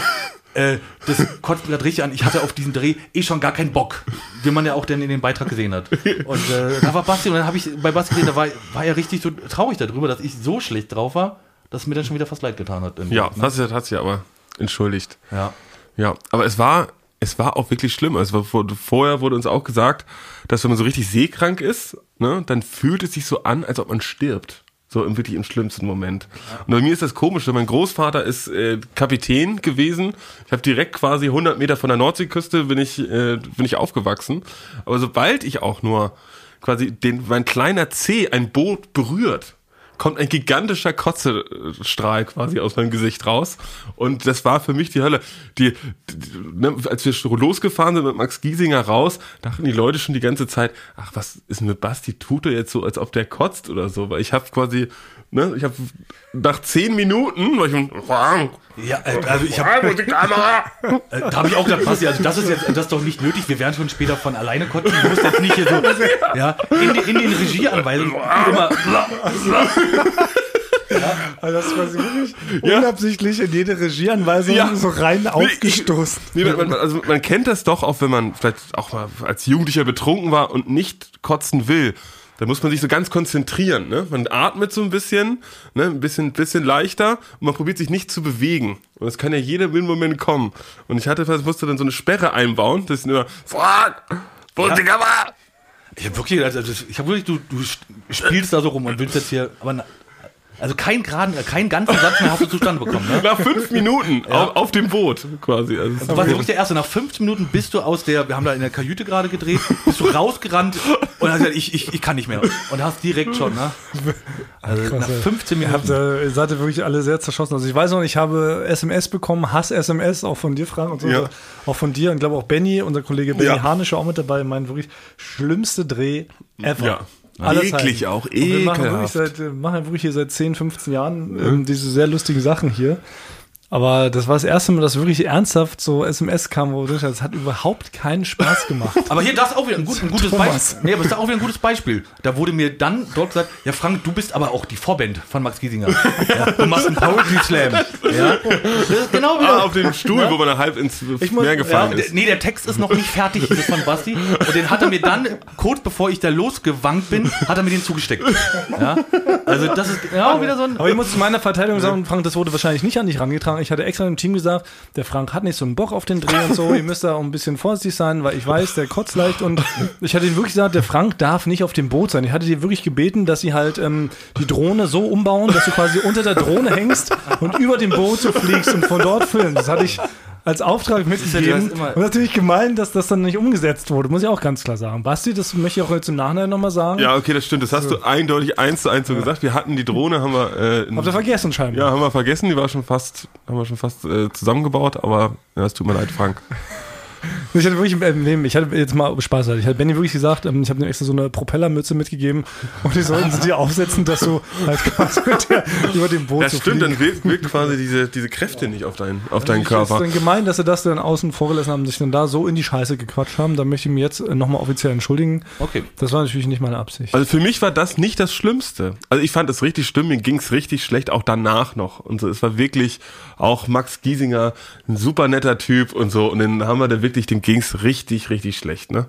S3: äh, das kotzt mir gerade richtig an. Ich hatte auf diesen Dreh eh schon gar keinen Bock, wie man ja auch dann in den Beitrag gesehen hat. Und äh, da war Basti und dann habe ich bei Basti gesehen, da war, war er richtig so traurig darüber, dass ich so schlecht drauf war, dass es mir dann schon wieder fast leid getan hat.
S2: Ja,
S3: ne?
S2: das hat sie aber entschuldigt.
S3: ja.
S2: Ja, aber es war, es war auch wirklich schlimm. Also Es wurde, vorher wurde uns auch gesagt, dass wenn man so richtig seekrank ist, ne, dann fühlt es sich so an, als ob man stirbt. So im wirklich im schlimmsten Moment. Und bei mir ist das komisch, mein Großvater ist äh, Kapitän gewesen. Ich habe direkt quasi 100 Meter von der Nordseeküste bin ich, äh, bin ich aufgewachsen. Aber sobald ich auch nur quasi den, mein kleiner Zeh ein Boot berührt, kommt ein gigantischer Kotzestrahl quasi aus meinem Gesicht raus. Und das war für mich die Hölle. Die, die ne, als wir losgefahren sind mit Max Giesinger raus, dachten die Leute schon die ganze Zeit, ach, was ist mit Basti Tute jetzt so, als ob der kotzt oder so. Weil ich habe quasi, ne, ich habe nach zehn Minuten, weil ich
S3: Ja, äh, also ich habe
S2: die Kamera.
S3: Äh, da habe ich auch gedacht, Basti, also das ist jetzt das ist doch nicht nötig. Wir werden schon später von alleine kotzen. Du musst jetzt nicht hier so, ja, in, die- in den Regieanweisungen immer.
S1: Also das war wirklich unabsichtlich in jede Regieanweisung
S2: Ja.
S1: so rein aufgestoßen.
S2: Nee, man, man, also man kennt das doch, auch wenn man vielleicht auch mal als Jugendlicher betrunken war und nicht kotzen will. Da muss man sich so ganz konzentrieren. Ne? Man atmet so ein bisschen, ne? ein bisschen, bisschen leichter und man probiert sich nicht zu bewegen. Und es kann ja jeder Moment kommen. Und ich hatte, musste dann so eine Sperre einbauen, das ist nur, ist die Kamera?
S3: Ich habe wirklich, also ich habe wirklich, du, du spielst da so rum und willst jetzt hier, aber also keinen geraden, keinen ganzen Satz mehr hast du zustande bekommen, ne?
S2: Nach fünf Minuten auf, auf dem Boot quasi. Also,
S3: Du warst wirklich der Erste. Nach 15 Minuten bist du aus der, wir haben da in der Kajüte gerade gedreht, bist du rausgerannt und hast gesagt, ich, ich, ich kann nicht mehr. Und hast direkt schon, ne? Also nach 15
S1: Ihr habt,
S3: Minuten.
S1: äh, ihr seid ja wirklich alle sehr zerschossen. Also ich weiß noch, ich habe SMS bekommen, Hass-SMS, auch von dir, Frank, und so,
S2: Ja.
S1: auch von dir und glaube auch Benny, unser Kollege Benny
S2: Ja.
S1: Harnisch war auch mit dabei, mein wirklich schlimmste Dreh ever.
S2: Ja.
S1: Aller
S2: Eklig auch,
S1: Und wir machen wirklich,
S2: ekelhaft.
S1: seit, machen ja wirklich hier seit 10, 15 Jahren ähm, diese sehr lustigen Sachen hier. Aber das war das erste Mal, dass wirklich ernsthaft so SMS kam, wo du das hat überhaupt keinen Spaß gemacht.
S3: Aber hier, das ist auch wieder ein, gut, ein gutes
S1: Thomas.
S3: Beispiel. Nee, aber das ist auch wieder ein gutes Beispiel. Da wurde mir dann dort gesagt, ja Frank, du bist aber auch die Vorband von Max Giesinger. Ja, du machst einen Poetry Slam. Ja, das ist genau wieder.
S2: ah, auf dem Stuhl, wo man da halb ins
S1: muss-
S2: Meer
S3: Ja,
S2: gefallen
S3: der,
S2: ist.
S3: nee, der Text ist noch nicht fertig, das ist von Basti. Und den hat er mir dann, kurz bevor ich da losgewankt bin, hat er mir den zugesteckt. Ja? Also das ist ja auch wieder so ein...
S1: Aber ich muss zu meiner Verteidigung sagen, Frank, das wurde wahrscheinlich nicht an dich rangetragen. Ich hatte extra dem Team gesagt, der Frank hat nicht so einen Bock auf den Dreh und so. Ihr müsst da auch ein bisschen vorsichtig sein, weil ich weiß, der kotzt leicht. Und ich hatte ihm wirklich gesagt, der Frank darf nicht auf dem Boot sein. Ich hatte dir wirklich gebeten, dass sie halt ähm, die Drohne so umbauen, dass du quasi unter der Drohne hängst und über dem Boot so fliegst und von dort filmst. Das hatte ich als Auftrag mitgegeben. und natürlich gemeint, dass das dann nicht umgesetzt wurde, muss ich auch ganz klar sagen. Basti, das möchte ich auch jetzt im Nachhinein nochmal sagen.
S2: Ja, okay, das stimmt. Das hast so. du eindeutig eins zu eins so ja. gesagt. Wir hatten die Drohne, haben wir.
S1: Äh, Habt ihr vergessen scheinbar?
S2: Ja, haben wir vergessen. Die war schon fast, haben wir schon fast äh, zusammengebaut, aber ja, es tut mir leid, Frank.
S1: Ich hatte wirklich, äh, ich hatte jetzt mal Spaß, ich hatte Benny wirklich gesagt, ähm, ich habe ihm extra so eine Propellermütze mitgegeben und die sollten sie dir aufsetzen, dass du halt quasi mit der,
S2: über dem Boot Das so stimmt, fliegen. dann wirkt, wirkt, quasi diese, diese Kräfte nicht auf, dein, auf deinen Körper.
S1: Das ist dann gemein, dass sie das dann außen vorgelassen haben, sich dann da so in die Scheiße gequatscht haben. Da möchte ich mich jetzt äh, nochmal offiziell entschuldigen.
S3: Okay.
S1: Das war natürlich nicht meine Absicht.
S2: Also für mich war das nicht das Schlimmste. Also ich fand es richtig schlimm, mir ging es richtig schlecht, auch danach noch. Und so, es war wirklich auch Max Giesinger, ein super netter Typ und so. Und dann haben wir da wirklich den ging's richtig, richtig schlecht. Ne?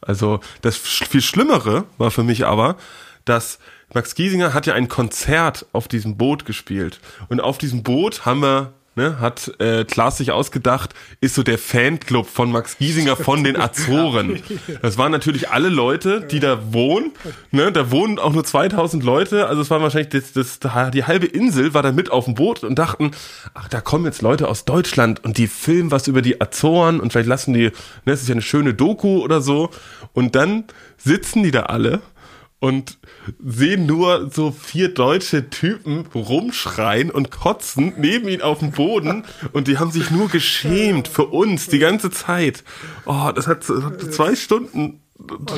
S2: Also das viel Schlimmere war für mich aber, dass Max Giesinger hat ja ein Konzert auf diesem Boot gespielt. Und auf diesem Boot haben wir ne, hat äh, Klaas sich ausgedacht, ist so der Fanclub von Max Giesinger von den Azoren. Das waren natürlich alle Leute, die da wohnen. Ne, da wohnen auch nur 2000 Leute, also es war wahrscheinlich das, das, die halbe Insel war da mit auf dem Boot und dachten, ach, da kommen jetzt Leute aus Deutschland und die filmen was über die Azoren und vielleicht lassen die, ne, es ist ja eine schöne Doku oder so. Und dann sitzen die da alle und sehen nur so vier deutsche Typen rumschreien und kotzen neben ihn auf dem Boden und die haben sich nur geschämt für uns die ganze Zeit. Oh, das hat, das hat zwei Stunden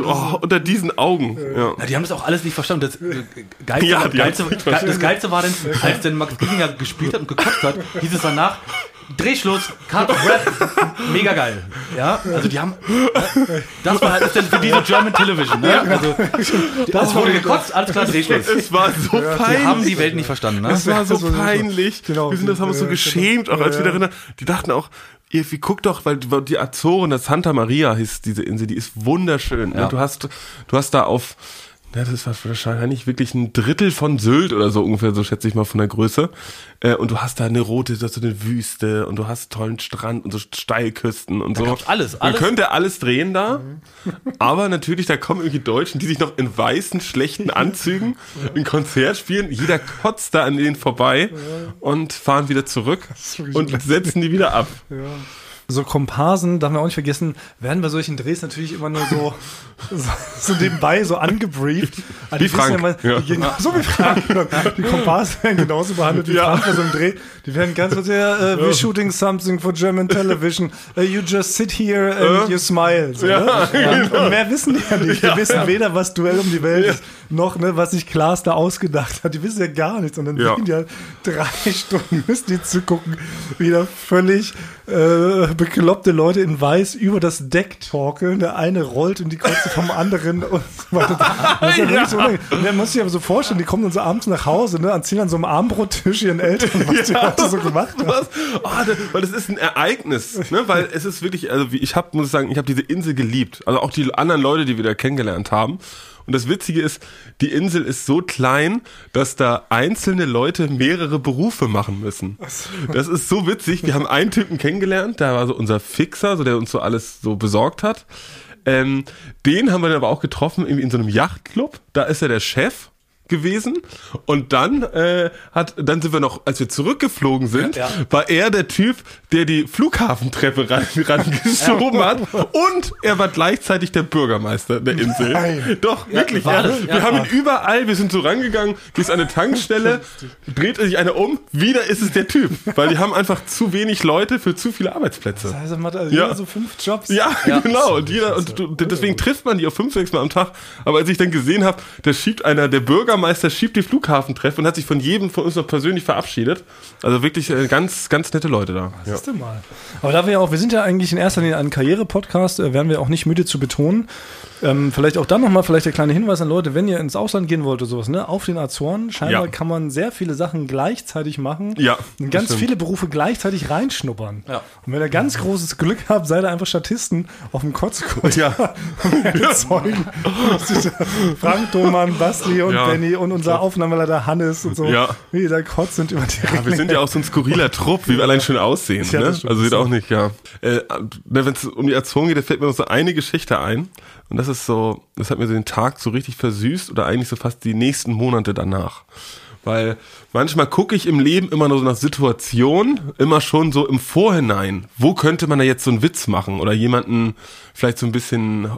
S2: Oh, unter diesen Augen. Ja.
S3: ja. die haben das auch alles nicht verstanden. Das, äh, Geilste, ja, Geilste, das Geilste war dann, als dann Max Giesinger gespielt hat und gekotzt hat, hieß es danach, Drehschluss, Cut, Rap, mega geil. Ja, also die haben, äh, das war halt ist dann für diese German Television. Ne? Also, das wurde gekotzt, alles klar, Drehschluss.
S2: Es war so peinlich.
S3: Die haben die Welt nicht verstanden. Ne?
S2: Es war so peinlich. Genau. Wir sind das haben uns so geschämt, auch als wir darin, die dachten auch, irgendwie guck doch, weil die Azoren, das Santa Maria hieß diese Insel, die ist wunderschön. Ne? Ja. Du hast, du hast da auf ja, das war wahrscheinlich wirklich ein Drittel von Sylt oder so ungefähr, so schätze ich mal von der Größe. Äh, und du hast da eine rote, du hast so eine Wüste und du hast tollen Strand und so Steilküsten und
S3: da
S2: so.
S3: Alles, alles.
S2: Man könnte alles drehen da. Mhm. Aber natürlich, da kommen irgendwie Deutschen, die sich noch in weißen, schlechten Anzügen ein Konzert spielen. Jeder kotzt da an denen vorbei und fahren wieder zurück und setzen die wieder ab. Ja
S1: so Komparsen, darf man auch nicht vergessen, werden bei solchen Drehs natürlich immer nur so, so, so nebenbei so angebrieft.
S2: Also wie Frank. Ja mal, ja.
S1: Genau, so wie Frank. Die Komparsen werden genauso behandelt wie ja. Frank bei so einem Dreh. Die werden ganz so sehr, uh, we're shooting something for German television. Uh, you just sit here and uh. you smile. So, ja, ne? genau. Und mehr wissen die ja nicht. Die wissen weder, was Duell um die Welt ist, noch, ne, was sich Klaas da ausgedacht hat. Die wissen ja gar nichts. Und dann ja. die halt drei Stunden, müssen die zugucken, wieder völlig äh, bekloppte Leute in Weiß über das Deck talkeln. Der eine rollt in die Kotze vom anderen und so weiter. Das ist ja, ja. So und dann muss ich aber so vorstellen, die kommen dann so abends nach Hause, ne, erzählen an so einem Armbrottisch ihren Eltern, was ja. die heute so gemacht haben.
S2: Oh, weil das ist ein Ereignis, ne, weil es ist wirklich, also wie ich habe, muss ich sagen, ich habe diese Insel geliebt. Also auch die anderen Leute, die wir da kennengelernt haben. Und das Witzige ist, die Insel ist so klein, dass da einzelne Leute mehrere Berufe machen müssen. Das ist so witzig. Wir haben einen Typen kennengelernt, der war so unser Fixer, so der uns so alles so besorgt hat. Ähm, den haben wir dann aber auch getroffen irgendwie in so einem Yachtclub. Da ist er der Chef gewesen. Und dann äh, hat dann sind wir noch als wir zurückgeflogen sind ja, ja. war er der Typ der die Flughafentreppe ran, rangeschoben ja. hat. Und er war gleichzeitig der Bürgermeister der Insel. Nein. doch wirklich ja, wir haben ihn überall wir sind so rangegangen gehst an eine Tankstelle dreht sich einer um wieder ist es der Typ. Weil die haben einfach zu wenig Leute für zu viele Arbeitsplätze.
S1: Das heißt er macht also ja. so fünf Jobs.
S2: Ja, genau. Und jeder und deswegen trifft man die auch fünf sechs Mal am Tag. Aber als ich dann gesehen habe da schiebt einer der Bürger Bürgermeister schiebt die Flughafentreff und hat sich von jedem von uns noch persönlich verabschiedet. Also wirklich äh, ganz, ganz nette Leute da.
S1: Was ja. ist denn mal? Aber da wir ja auch, wir sind ja eigentlich in erster Linie ein Karriere-Podcast, äh, werden wir auch nicht müde zu betonen. Ähm, vielleicht auch dann nochmal vielleicht der kleine Hinweis an Leute, wenn ihr ins Ausland gehen wollt oder sowas, ne, auf den Azoren, scheinbar ja. kann man sehr viele Sachen gleichzeitig machen.
S2: Ja.
S1: Und ganz viele Berufe gleichzeitig reinschnuppern. Ja. Und wenn ihr ganz großes Glück habt, seid ihr einfach Statisten auf dem Kotzkurs.
S2: Ja.
S1: Zeugen. Frank, Thomann, Basti und ja. Benny und unser Aufnahmeleiter Hannes und so.
S2: Ja.
S1: Wie da kotzt sind über die
S2: ja, Wir sind ja auch so ein skurriler Trupp, wie wir allein schön aussehen. Ja, ne? Also sieht auch nicht, ja. Äh, Wenn es um die Azoren geht, da fällt mir noch so eine Geschichte ein. Und das ist so, das hat mir so den Tag so richtig versüßt oder eigentlich so fast die nächsten Monate danach. Weil manchmal gucke ich im Leben immer nur so nach Situationen, immer schon so im Vorhinein. Wo könnte man da jetzt so einen Witz machen oder jemanden vielleicht so ein bisschen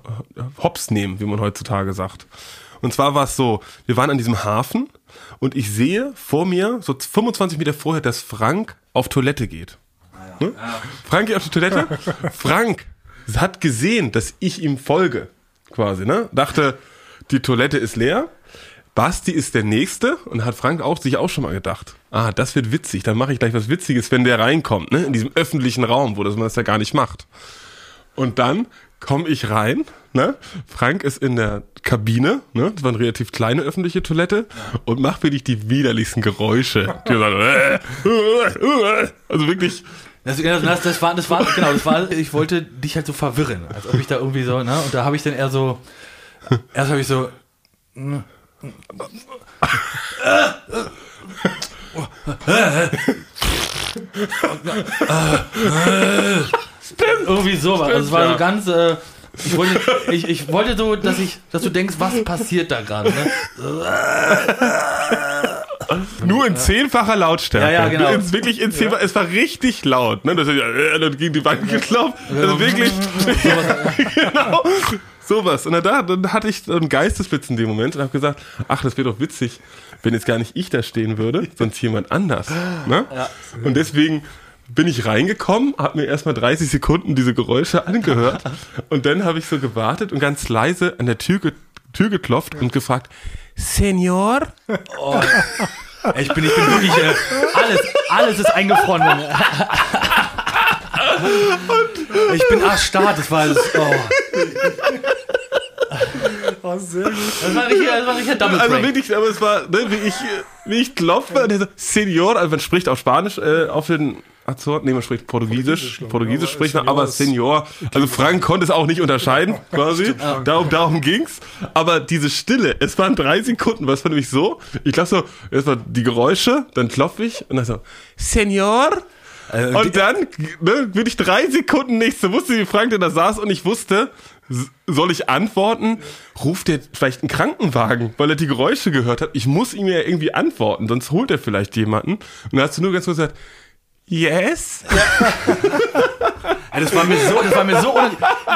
S2: hops nehmen, wie man heutzutage sagt. Und zwar war es so, wir waren an diesem Hafen und ich sehe vor mir, so 25 Meter vorher, dass Frank auf Toilette geht. Ne? Frank geht auf die Toilette. Frank hat gesehen, dass ich ihm folge, quasi, ne? Dachte, die Toilette ist leer. Basti ist der Nächste und hat Frank auch sich auch schon mal gedacht. Ah, das wird witzig, dann mache ich gleich was Witziges, wenn der reinkommt, ne? In diesem öffentlichen Raum, wo das man das ja gar nicht macht. Und dann komme ich rein, ne? Frank ist in der Kabine, ne? Das war eine relativ kleine öffentliche Toilette und macht wirklich die widerlichsten Geräusche. Die sagen, äh, äh, äh, also wirklich
S3: das, das, das, war, das war, genau, das war, ich wollte dich halt so verwirren, als ob ich da irgendwie so, ne, und da habe ich dann eher so, erst habe ich so, irgendwie sowas. Also es war so ganz, äh, ich wollte, ich, ich wollte so, dass ich, dass du denkst, was passiert da gerade, ne?
S2: Nur in zehnfacher Lautstärke.
S3: Ja, ja, genau.
S2: In, wirklich in zehnfacher, es war richtig laut. Ne? Das hat ja äh, dann gegen die Wand geklopft. Also wirklich. genau. Sowas. Und da, dann hatte ich einen Geistesblitz in dem Moment und habe gesagt, ach, das wäre doch witzig, wenn jetzt gar nicht ich da stehen würde, sonst jemand anders. Ne? Ja. Und deswegen bin ich reingekommen, habe mir erstmal 30 Sekunden diese Geräusche angehört und dann habe ich so gewartet und ganz leise an der Tür, Tür geklopft und gefragt, Senior?
S3: Oh, ich bin, ich bin wirklich, äh, alles, alles ist eingefroren. ich bin arstarrt, das war alles, oh.
S1: Oh, sehr gut.
S3: Das war richtig, das war richtig Double
S2: Also wirklich, aber es war, ne, wie ich, wie ich klopfe, und der so, Senior, also man spricht auf Spanisch, äh, auf den Azoren, nee, man spricht Portugiesisch, Portugiesisch, Portugiesisch spricht man, aber Senior, also Frank konnte es auch nicht unterscheiden, quasi, darum, darum ging's, aber diese Stille, es waren drei Sekunden, was war nämlich so, ich lasse so, erstmal die Geräusche, dann klopfe ich, und dann so, Senior, äh, und dann ne, bin ich drei Sekunden nichts. So wusste, wie Frank denn da saß und ich wusste, soll ich antworten? Ruft er vielleicht einen Krankenwagen, weil er die Geräusche gehört hat? Ich muss ihm ja irgendwie antworten, sonst holt er vielleicht jemanden. Und dann hast du nur ganz kurz gesagt, yes?
S3: Das war mir so, das war mir so,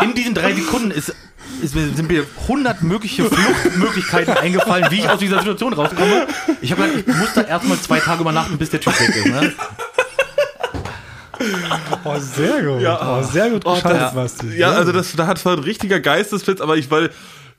S3: in diesen drei Sekunden ist ist, sind mir 100 mögliche Fluchtmöglichkeiten eingefallen, wie ich aus dieser Situation rauskomme. Ich habe gesagt, ich muss da erstmal zwei Tage übernachten, bis der Typ weg ist. Ne?
S1: Oh, sehr gut. Ja, oh, sehr gut
S2: oh, das, Basti. Ja, also das, da hat war ein richtiger Geistesblitz, aber ich, weil,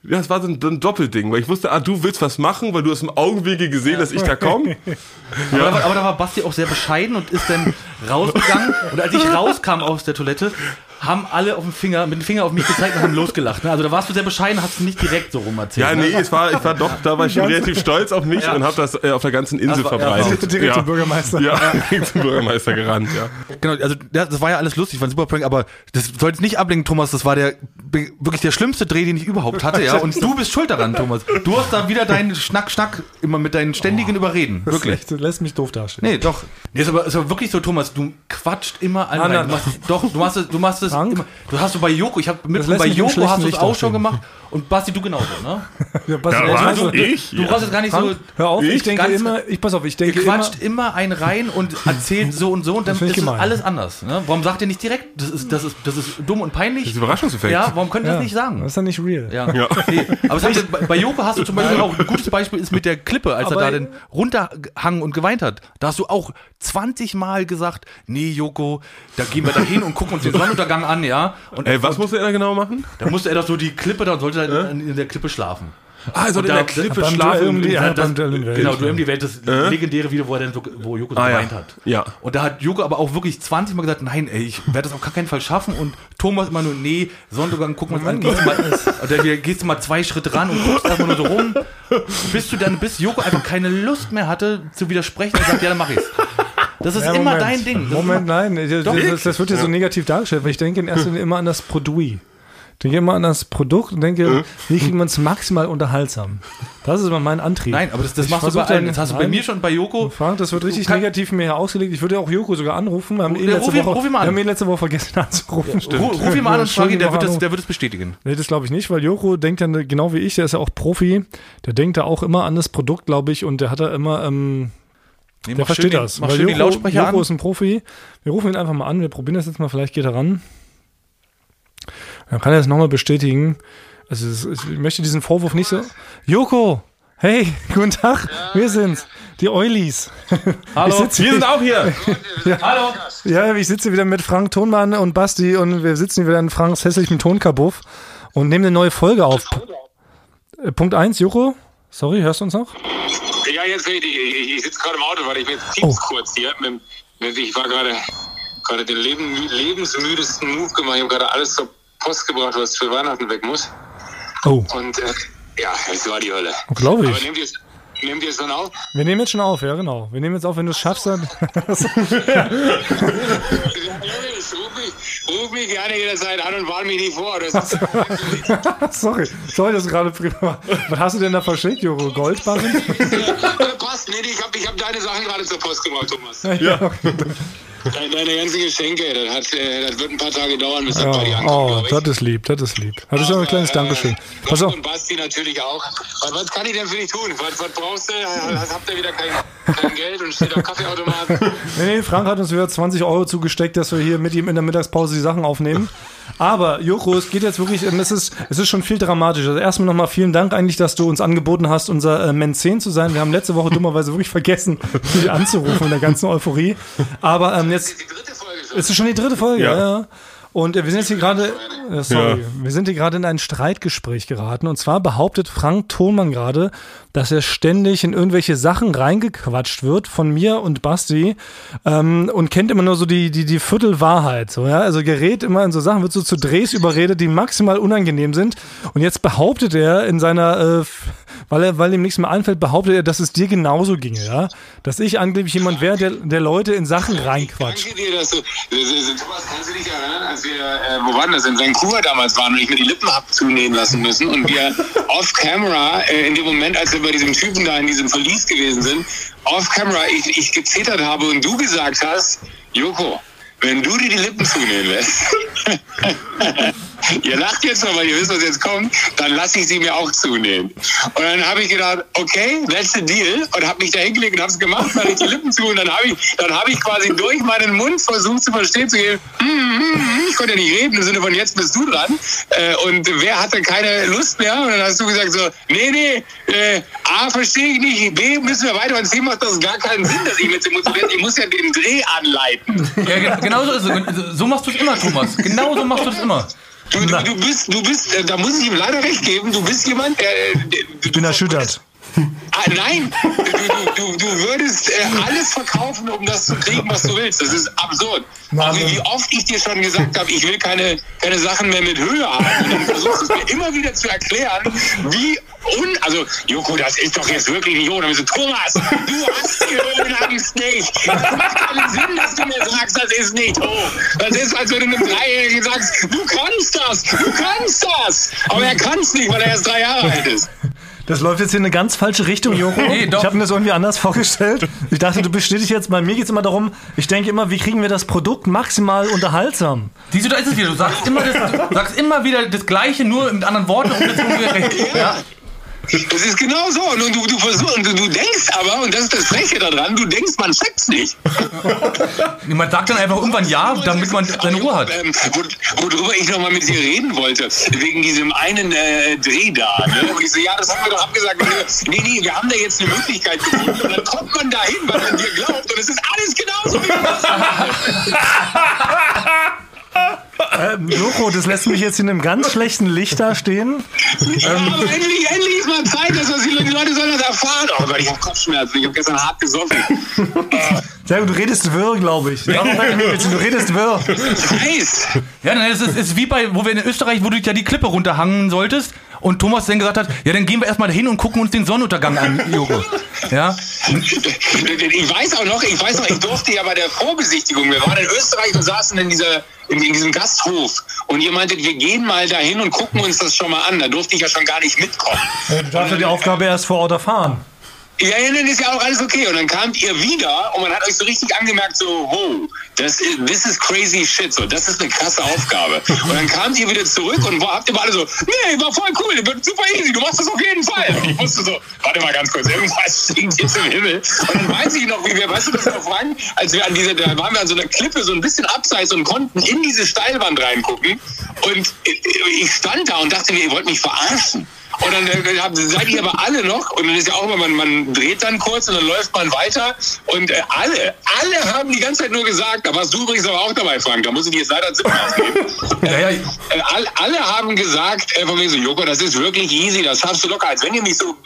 S2: ja, es war so ein, ein, Doppelding, weil ich wusste, ah, du willst was machen, weil du hast im Augenwege gesehen, ja. dass ich da komme.
S3: ja. aber, aber, da war Basti auch sehr bescheiden und ist dann rausgegangen. Und als ich rauskam aus der Toilette, haben alle auf dem Finger, mit dem Finger auf mich gezeigt und haben losgelacht. Ne? Also da warst du sehr bescheiden, hast du nicht direkt so rum erzählt.
S2: Ja,
S3: ne?
S2: nee, es war, ich war doch, da war ich schon relativ stolz auf mich ja. und habe das äh, auf der ganzen Insel war, verbreitet.
S1: Ja, direkt ja. zum Bürgermeister.
S2: Ja, direkt zum Bürgermeister gerannt, ja.
S3: Genau, also das war ja alles lustig, war ein super Prank, aber das sollte nicht ablenken, Thomas, das war der wirklich der schlimmste Dreh, den ich überhaupt hatte, ja. Und du bist schuld daran, Thomas. Du hast da wieder deinen Schnack, Schnack immer mit deinen ständigen oh, Überreden. Wirklich.
S1: Das lässt mich doof dastehen.
S3: Nee, doch. Nee, ist aber, ist aber wirklich so, Thomas, du quatscht immer an. Du machst, doch, du machst es, du machst es immer. Du hast du bei Joko, ich habe mit bei Joko hast du es auch schon gemacht und Basti, du genauso, ne?
S2: ja, Basti, ja, was,
S3: du,
S2: ich?
S3: Du, du brauchst jetzt gar nicht
S1: Frank,
S3: so.
S1: Hör auf, ich, ich denke immer, ich pass auf, ich denke
S3: ihr quatscht immer, immer einen rein und erzählt so und so und dann ist gemein. alles anders. Ne? Warum sagt ihr nicht direkt, das ist, das ist, das ist dumm und peinlich? Das ist
S2: Überraschungseffekt.
S3: Ja, warum könnt ihr
S1: ja,
S3: das nicht sagen?
S1: Das ist ja nicht real.
S3: Ja. ja. Nee, aber hat, bei, bei Joko hast du zum Beispiel auch ein gutes Beispiel ist mit der Klippe, als aber er da den runterhangen und geweint hat. Da hast du auch 20 Mal gesagt, nee, Joko, da gehen wir da hin und gucken uns den Sonnenuntergang an, ja. Und,
S2: Ey, was musste er da genau machen?
S3: Da musste er doch so die Klippe, da sollte er in, in der Klippe schlafen.
S2: Ah, also in der Klippe schlafen.
S3: Die, ja, das, genau, du die Welt, das äh? legendäre Video, wo er dann so, wo Joko so ah, gemeint
S2: ja.
S3: hat.
S2: Ja.
S3: Und da hat Joko aber auch wirklich 20 Mal gesagt, nein, ey, ich werde das auf gar keinen Fall schaffen. Und Thomas immer nur, nee, Sonntag gucken wir uns an, gehst du mal, und dann gehst du mal zwei Schritte ran und guckst einfach nur so rum, bis du dann, bis Joko einfach keine Lust mehr hatte zu widersprechen und sagt, ja, dann mach ich's. Das ist ja, immer dein Ding. Das
S1: Moment, nein, das, das, das, wird ja so negativ dargestellt, weil ich denke in erster Linie immer an das Produit. Denke immer an das Produkt und denke, wie kriegen wir es maximal unterhaltsam. Das ist immer mein Antrieb.
S3: Nein, aber das, das
S1: Ich
S3: machst du bei allen.
S1: dann-
S3: Das hast du bei mir schon bei Joko.
S1: Frank, das wird richtig negativ mir hier ausgelegt. Ich würde ja auch Joko sogar anrufen. Wir haben, eh
S3: Ja,
S1: letzte
S3: ruf ihn-
S1: Woche,
S3: ruf ihn mal an.
S1: wir haben eh letzte Woche vergessen anzurufen.
S3: Ruf, ruf ihn mal an und frag ihn, der wird, das, der wird es bestätigen.
S1: Nee, das glaube ich nicht, weil Joko denkt ja genau wie ich, der ist ja auch Profi, der denkt da auch immer an das Produkt, glaube ich, und der hat da immer, ähm,
S3: Nee,
S1: der versteht
S3: schön
S1: das.
S3: Die, mach
S1: weil
S3: schön die
S1: Joko,
S3: Lautsprecher
S1: Joko
S3: an.
S1: ist ein Profi. Wir rufen ihn einfach mal an, wir probieren das jetzt mal, vielleicht geht er ran. Dann kann er es nochmal bestätigen. Also ich möchte diesen Vorwurf nicht so. Joko! Hey, guten Tag, wir sind's, die Eulis.
S3: Hallo,
S1: Ich sitze
S3: wir sind auch hier.
S1: Hallo. Ja, ich sitze wieder mit Frank Tonmann und Basti und wir sitzen hier wieder in Franks hässlichem Tonkabuff und nehmen eine neue Folge auf. Äh, Punkt 1, Joko. Sorry, hörst du uns noch?
S4: Ja, jetzt rede ich. Ich, ich sitze gerade im Auto, weil ich mir jetzt
S1: Oh.
S4: kurz hier. Mit, mit, ich war gerade gerade den leben, lebensmüdesten Move gemacht. Ich habe gerade alles zur Post gebracht, was für Weihnachten weg muss.
S1: Oh,
S4: Und äh, ja, es war die Hölle.
S1: glaube
S4: Aber
S1: ich.
S4: nehmt ihr es nehmt ihr es dann auf?
S1: Wir nehmen jetzt schon auf, ja genau. Wir nehmen jetzt auf, wenn du es schaffst, dann.
S4: Ja, ruf mich, ruf mich gerne jederzeit an und warn mich nicht vor.
S1: Sorry, sorry, das ist gerade prima. Was hast du denn da verschickt, Joko? Goldbarren?
S4: passt, nee, ich habe ich hab deine Sachen gerade zur Post gebracht, Thomas.
S1: Ja. okay.
S4: Deine, ganzen Geschenke, das, hat, äh, das wird ein paar Tage dauern, bis das
S1: Ja.
S4: bei dir ankommt,
S1: Oh, das ist lieb, das ist lieb. Das ist ja ein kleines
S4: Äh,
S1: Dankeschön. Pass auf.
S4: Und Basti natürlich auch. Was, was kann ich denn für dich tun? Was, was brauchst du? Habt ihr wieder kein, kein Geld und steht am Kaffeeautomaten?
S1: Nee, nee, Frank hat uns wieder 20 Euro zugesteckt, dass wir hier mit ihm in der Mittagspause die Sachen aufnehmen. Aber Joko, es geht jetzt wirklich, ähm, es ist, es ist schon viel dramatischer. Also erstmal nochmal vielen Dank eigentlich, dass du uns angeboten hast, unser äh, Mäzen zu sein. Wir haben letzte Woche dummerweise wirklich vergessen, dich anzurufen in der ganzen Euphorie. Aber ähm, jetzt
S4: Die dritte Folge schon.
S1: es ist schon die dritte Folge, ja.
S2: Ja.
S1: ja. Und äh, wir sind jetzt hier gerade, äh, sorry, wir sind hier gerade in ein Streitgespräch geraten. Und zwar behauptet Frank Thonmann gerade, dass er ständig in irgendwelche Sachen reingequatscht wird von mir und Basti ähm, und kennt immer nur so die, die, die Viertelwahrheit. So, ja? Also gerät immer in so Sachen, wird so zu Drehs überredet, die maximal unangenehm sind. Und jetzt behauptet er in seiner, äh, weil, er, weil ihm nichts mehr einfällt, behauptet er, dass es dir genauso ginge, ja. Dass ich angeblich jemand wäre, der, der Leute in Sachen reinquatscht.
S4: Danke dir, dass du. Thomas, kannst du dich erinnern, als wir, äh, wo waren das, in Vancouver damals waren und ich mir die Lippen hab zunähen lassen müssen und wir off-camera, äh, in dem Moment, als wir bei diesem Typen da in diesem Verlies gewesen sind, off-camera ich, ich gezittert habe und du gesagt hast, Joko, wenn du dir die Lippen zunähen lässt, ihr lacht jetzt noch, weil ihr wisst, was jetzt kommt, dann lasse ich sie mir auch zunähen. Und dann habe ich gedacht, okay, the deal und habe mich da hingelegt und habe es gemacht, dann ich die Lippen zu und dann habe ich, habe ich quasi durch meinen Mund versucht zu verstehen zu geben, hm, hm, hm, ich konnte ja nicht reden, im Sinne von jetzt bist du dran äh, und wer hatte keine Lust mehr und dann hast du gesagt so, nee, nee, äh, A, verstehe ich nicht, B, müssen wir weiter und C, macht das gar keinen Sinn, dass ich mit dem motiviert, ich muss ja den Dreh anleiten.
S3: Ja, ge- genau so ist es. So machst du es immer, Thomas. Genau so machst du es immer.
S4: Du, du, du bist, du bist, äh, da muss ich ihm leider recht geben, du bist jemand, der... äh,
S1: Ich bin erschüttert.
S4: Ah, nein, du, du, du, würdest äh, alles verkaufen, um das zu kriegen, was du willst. Das ist absurd.
S1: Mann.
S4: Auch wie, wie oft ich dir schon gesagt habe, ich will keine, keine Sachen mehr mit Höhe haben. Und dann versuchst du es mir immer wieder zu erklären, wie un... Also, Joko, das ist doch jetzt wirklich nicht ohne. So, Thomas, du hast die Höhenangst nicht. Das macht keinen Sinn, dass du sagst, das ist nicht hoch. Das ist, als wenn du einem Dreijährigen sagst, du kannst das, du kannst das. Aber er kann es nicht, weil er erst drei Jahre alt ist.
S1: Das läuft jetzt hier in eine ganz falsche Richtung, Joko.
S3: Nee, doch.
S1: Ich habe mir das irgendwie anders vorgestellt. Ich dachte, du bestätigst jetzt, bei mir geht es immer darum, ich denke immer, wie kriegen wir das Produkt maximal unterhaltsam?
S3: Siehst du, da ist es wieder. Du sagst immer, das, sagst immer wieder das Gleiche, nur mit anderen Worten und das recht. Ja.
S4: Das ist genau so. Und du, du versuchst, und du, du denkst aber, und das ist das Freche daran, du denkst, man checkt's nicht.
S3: Man sagt dann einfach irgendwann ja, damit man seine Ruhe hat.
S4: Ähm, wo- worüber ich nochmal mit dir reden wollte, wegen diesem einen äh, Dreh da. Ne? Und ich so, ja, das haben wir doch abgesagt. Und nee, nee, wir haben da jetzt eine Möglichkeit gefunden. Und dann kommt man dahin, weil man dir glaubt. Und es ist alles genauso wie
S1: Ähm, Joko, das lässt mich jetzt in einem ganz schlechten Licht da stehen.
S4: Ja, aber endlich, endlich ist mal Zeit, dass das die Leute, sollen das erfahren. Oh Gott, ich habe Kopfschmerzen. Ich habe gestern hart gesoffen. Äh,
S1: Sehr gut, du redest wirr, glaube ich. Ja, du redest wirr.
S4: Weiß.
S3: Ja, es ist, ist wie bei, wo wir in Österreich, wo du ja die Klippe runterhangen solltest und Thomas dann gesagt hat, ja, dann gehen wir erstmal dahin und gucken uns den Sonnenuntergang an, Joko. Ja,
S4: Ich weiß auch noch, ich weiß noch, ich durfte ja bei der Vorbesichtigung, wir waren in Österreich und saßen in dieser in, in diesem Gasthof und ihr meintet, wir gehen mal dahin und gucken uns das schon mal an. Da durfte ich ja schon gar nicht mitkommen.
S1: Du darfst ja die Aufgabe erst vor Ort erfahren.
S4: Ja, ja, dann ist ja auch alles okay. Und dann kamt ihr wieder und man hat euch so richtig angemerkt, so, wow, das ist, this is crazy shit, so, das ist eine krasse Aufgabe. Und dann kamt ihr wieder zurück und habt ihr alle so, nee, war voll cool, wird super easy, du machst das auf jeden Fall. Und ich wusste so, warte mal ganz kurz, irgendwas stinkt jetzt im Himmel. Und dann weiß ich noch, wie wir, weißt du das noch, Frank, als wir an dieser, da waren wir an so einer Klippe so ein bisschen abseits und konnten in diese Steilwand reingucken. Und ich stand da und dachte mir, ihr wollt mich verarschen. Und dann äh, hab- seid ihr aber alle noch, und dann ist ja auch immer, man, man dreht dann kurz und dann läuft man weiter. Und äh, alle, alle haben die ganze Zeit nur gesagt, da warst du übrigens aber auch dabei, Frank, da muss ich dir jetzt leider Zimmer aufnehmen.
S3: ja, ja,
S4: Äh, all, alle haben gesagt, äh, von wegen so, Joko, das ist wirklich easy, das schaffst du locker. Als wenn ihr mich so,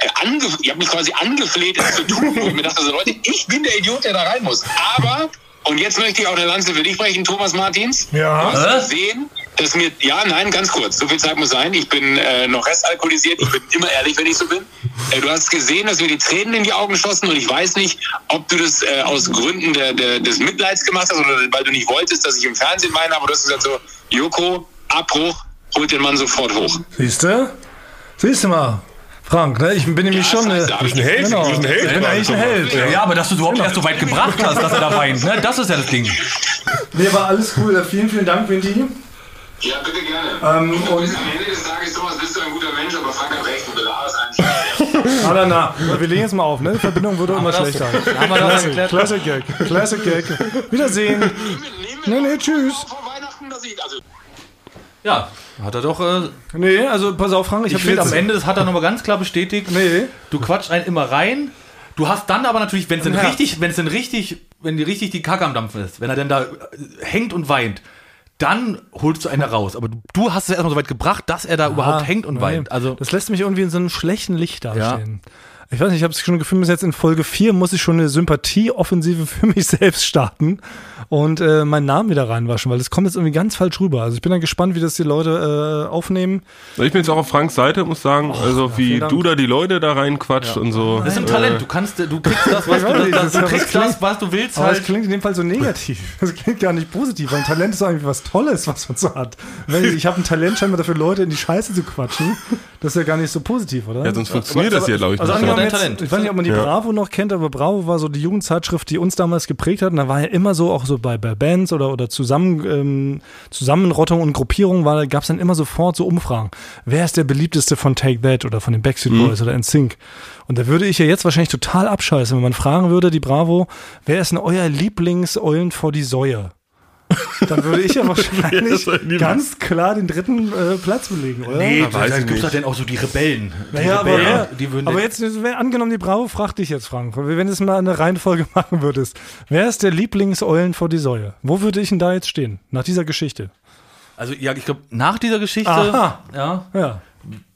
S4: äh, ange, ihr habt mich quasi angefleht, es zu tun. Und mir dachte so, Leute, ich bin der Idiot, der da rein muss. Aber, und jetzt möchte ich auch eine Lanze für dich brechen, Thomas Martins.
S1: Ja.
S4: Du hast gesehen, dass mir, ja, nein, ganz kurz, so viel Zeit muss sein. Ich bin äh, noch restalkoholisiert, ich bin immer ehrlich, wenn ich so bin. Äh, du hast gesehen, dass mir die Tränen in die Augen schossen und ich weiß nicht, ob du das äh, aus Gründen der, der, des Mitleids gemacht hast oder weil du nicht wolltest, dass ich im Fernsehen meine, aber du hast gesagt so, Joko, Abbruch, holt den Mann sofort hoch.
S1: Siehst du? Siehst du mal, Frank, ne? ich bin nämlich schon.
S4: das heißt,
S1: Äh,
S4: ich
S2: ein Held,
S1: genau.
S2: du bist ein Held.
S1: Ich bin eigentlich ein Held.
S3: ja,
S1: Ja.
S3: aber dass du es überhaupt erst so weit gebracht hast, dass er da weint, ne? Das ist ja das Ding.
S1: Nee, war alles cool. Vielen, vielen Dank, Vinti.
S4: Ja, bitte gerne.
S1: Ähm, und
S4: am Ende des Tages, Thomas, bist du ein guter Mensch, aber Frank hat recht, du belagerst eigentlich.
S1: Ah, na, na. Wir legen jetzt mal auf, ne? Die Verbindung wurde immer schlechter.
S3: Haben wir das
S1: Classic,
S3: erklärt?
S1: Classic Gag. Classic Gag. Wiedersehen. Nee, nee, tschüss.
S4: Vor Weihnachten, dass ich, also
S3: Ja, hat er doch. Äh,
S1: Nee, also pass auf, Frank, ich,
S3: ich
S1: habe
S3: finde, am Ende, das hat er nochmal ganz klar bestätigt.
S1: Nee.
S3: Du quatschst einen immer rein. Du hast dann aber natürlich, wenn es denn
S1: Herz.
S3: richtig, wenn es denn richtig, wenn die richtig die Kacke am Dampfen ist, wenn er denn da äh, hängt und weint, dann holst du einen raus. Aber du, du hast es erstmal so weit gebracht, dass er da überhaupt hängt und
S1: nee.
S3: weint. Also
S1: das lässt mich irgendwie in so einem schlechten Licht dastehen. Ich weiß nicht, ich habe es schon gefühlt, bis jetzt in Folge 4 muss ich schon eine Sympathieoffensive für mich selbst starten und äh, meinen Namen wieder reinwaschen, weil das kommt jetzt irgendwie ganz falsch rüber. Also ich bin dann gespannt, wie das die Leute äh, aufnehmen.
S2: Ich bin jetzt auch auf Franks Seite, muss sagen. also wie
S1: vielen Dank.
S2: du da die Leute da reinquatscht und so.
S3: das ist ein Talent. Du kannst, du kriegst das, was du, das,
S1: das-
S3: du
S1: das
S3: kriegst
S1: klingt-
S3: das, was du willst.
S1: Aber es
S3: Halt.
S1: klingt in dem Fall so negativ. Das klingt gar nicht positiv, weil ein Talent ist eigentlich was Tolles, was man so hat. Ich ich habe ein Talent scheinbar dafür, Leute in die Scheiße zu quatschen. Das ist ja gar nicht so positiv, oder?
S2: Ja, sonst funktioniert das hier, glaube ich,
S1: Also
S2: nicht.
S3: Dein
S1: jetzt,
S3: Talent.
S1: ich weiß nicht, ob man die
S2: Ja.
S1: Bravo noch kennt, aber Bravo war so die Jugendzeitschrift, die uns damals geprägt hat. Und da war ja immer so, auch so bei, bei Bands oder, oder Zusammen, ähm, Zusammenrottung und Gruppierung, war, gab es dann immer sofort so Umfragen. Wer ist der beliebteste von Take That oder von den Backstreet
S2: Mhm.
S1: Boys oder NSYNC? Und da würde ich ja jetzt wahrscheinlich total abscheißen, wenn man fragen würde, die Bravo, wer ist denn euer Lieblings-Eulen vor die Säue? Dann würde ich ja wahrscheinlich ganz klar den dritten äh, Platz belegen, oder?
S3: Nee,
S2: Ja, weiß
S3: da
S2: ich
S3: gibt es doch dann auch so die Rebellen. Die
S1: Naja, aber,
S3: Rebellen,
S1: wer,
S3: die würden
S1: aber jetzt, angenommen, die Bravo fragt dich jetzt, Frank, wenn du es mal eine Reihenfolge machen würdest, wer ist der Lieblingseulen vor die Säue? Wo würde ich denn da jetzt stehen, nach dieser Geschichte?
S3: Also ja, ich glaube, nach dieser Geschichte,
S1: Aha.
S3: ja,
S1: Ja.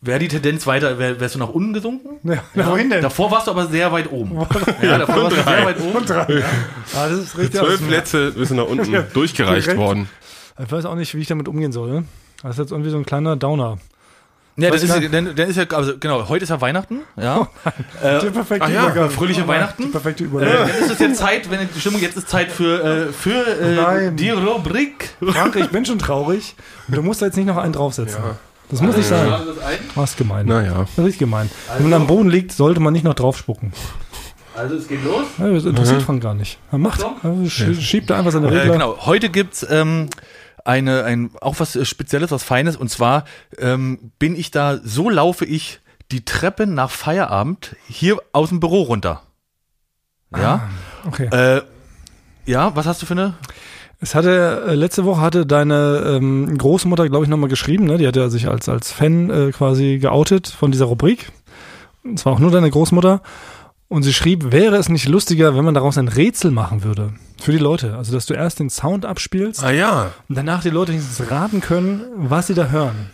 S3: Wäre die Tendenz weiter, wär, wärst du nach unten gesunken.
S1: ja. Wohin denn?
S3: Davor warst du aber sehr weit oben. ja, davor warst du sehr weit oben.
S1: Ah, das ist richtig.
S2: Zwölf Plätze sind nach unten durchgereicht
S1: direkt.
S2: worden.
S1: Ich weiß auch nicht, wie ich damit umgehen soll. Das ist jetzt irgendwie so ein kleiner Downer.
S3: Ja, das ist, dann, dann ist ja, also genau, heute ist ja Weihnachten, ja.
S1: Der perfekte
S2: ah ja,
S1: Übergang.
S3: fröhliche
S1: Die
S3: Weihnachten.
S1: perfekte
S3: Äh,
S1: Übergang.
S3: dann ist es jetzt Zeit, wenn die Stimmung jetzt ist Zeit für, äh, für äh, die Rubrik.
S1: Frank, ich bin schon traurig. Und du musst da jetzt nicht noch einen draufsetzen. Das muss nicht sein. Was gemein.
S2: Naja.
S1: Das ist gemein. Wenn man am Boden liegt, sollte man nicht noch drauf spucken.
S3: Also es geht los.
S1: Ja, das interessiert Frank gar nicht. Er macht. Sch- schiebt da einfach seine
S3: Äh,
S1: Regler.
S3: genau, heute gibt's ähm, eine, ein, auch was äh, Spezielles, was Feines. Und zwar ähm, bin ich da, so laufe ich die Treppe nach Feierabend hier aus dem Büro runter. Ja.
S1: Okay.
S3: Äh, ja, was hast du für eine?
S1: Es hatte, äh, letzte Woche hatte deine ähm, Großmutter, glaube ich, nochmal geschrieben, ne? Die hat ja sich als, als Fan äh, quasi geoutet von dieser Rubrik. Und zwar auch nur deine Großmutter. Und sie schrieb, wäre es nicht lustiger, wenn man daraus ein Rätsel machen würde? Für die Leute. Also, dass du erst den Sound abspielst
S2: Ah ja.
S1: und danach die Leute wenigstens raten können, was sie da hören.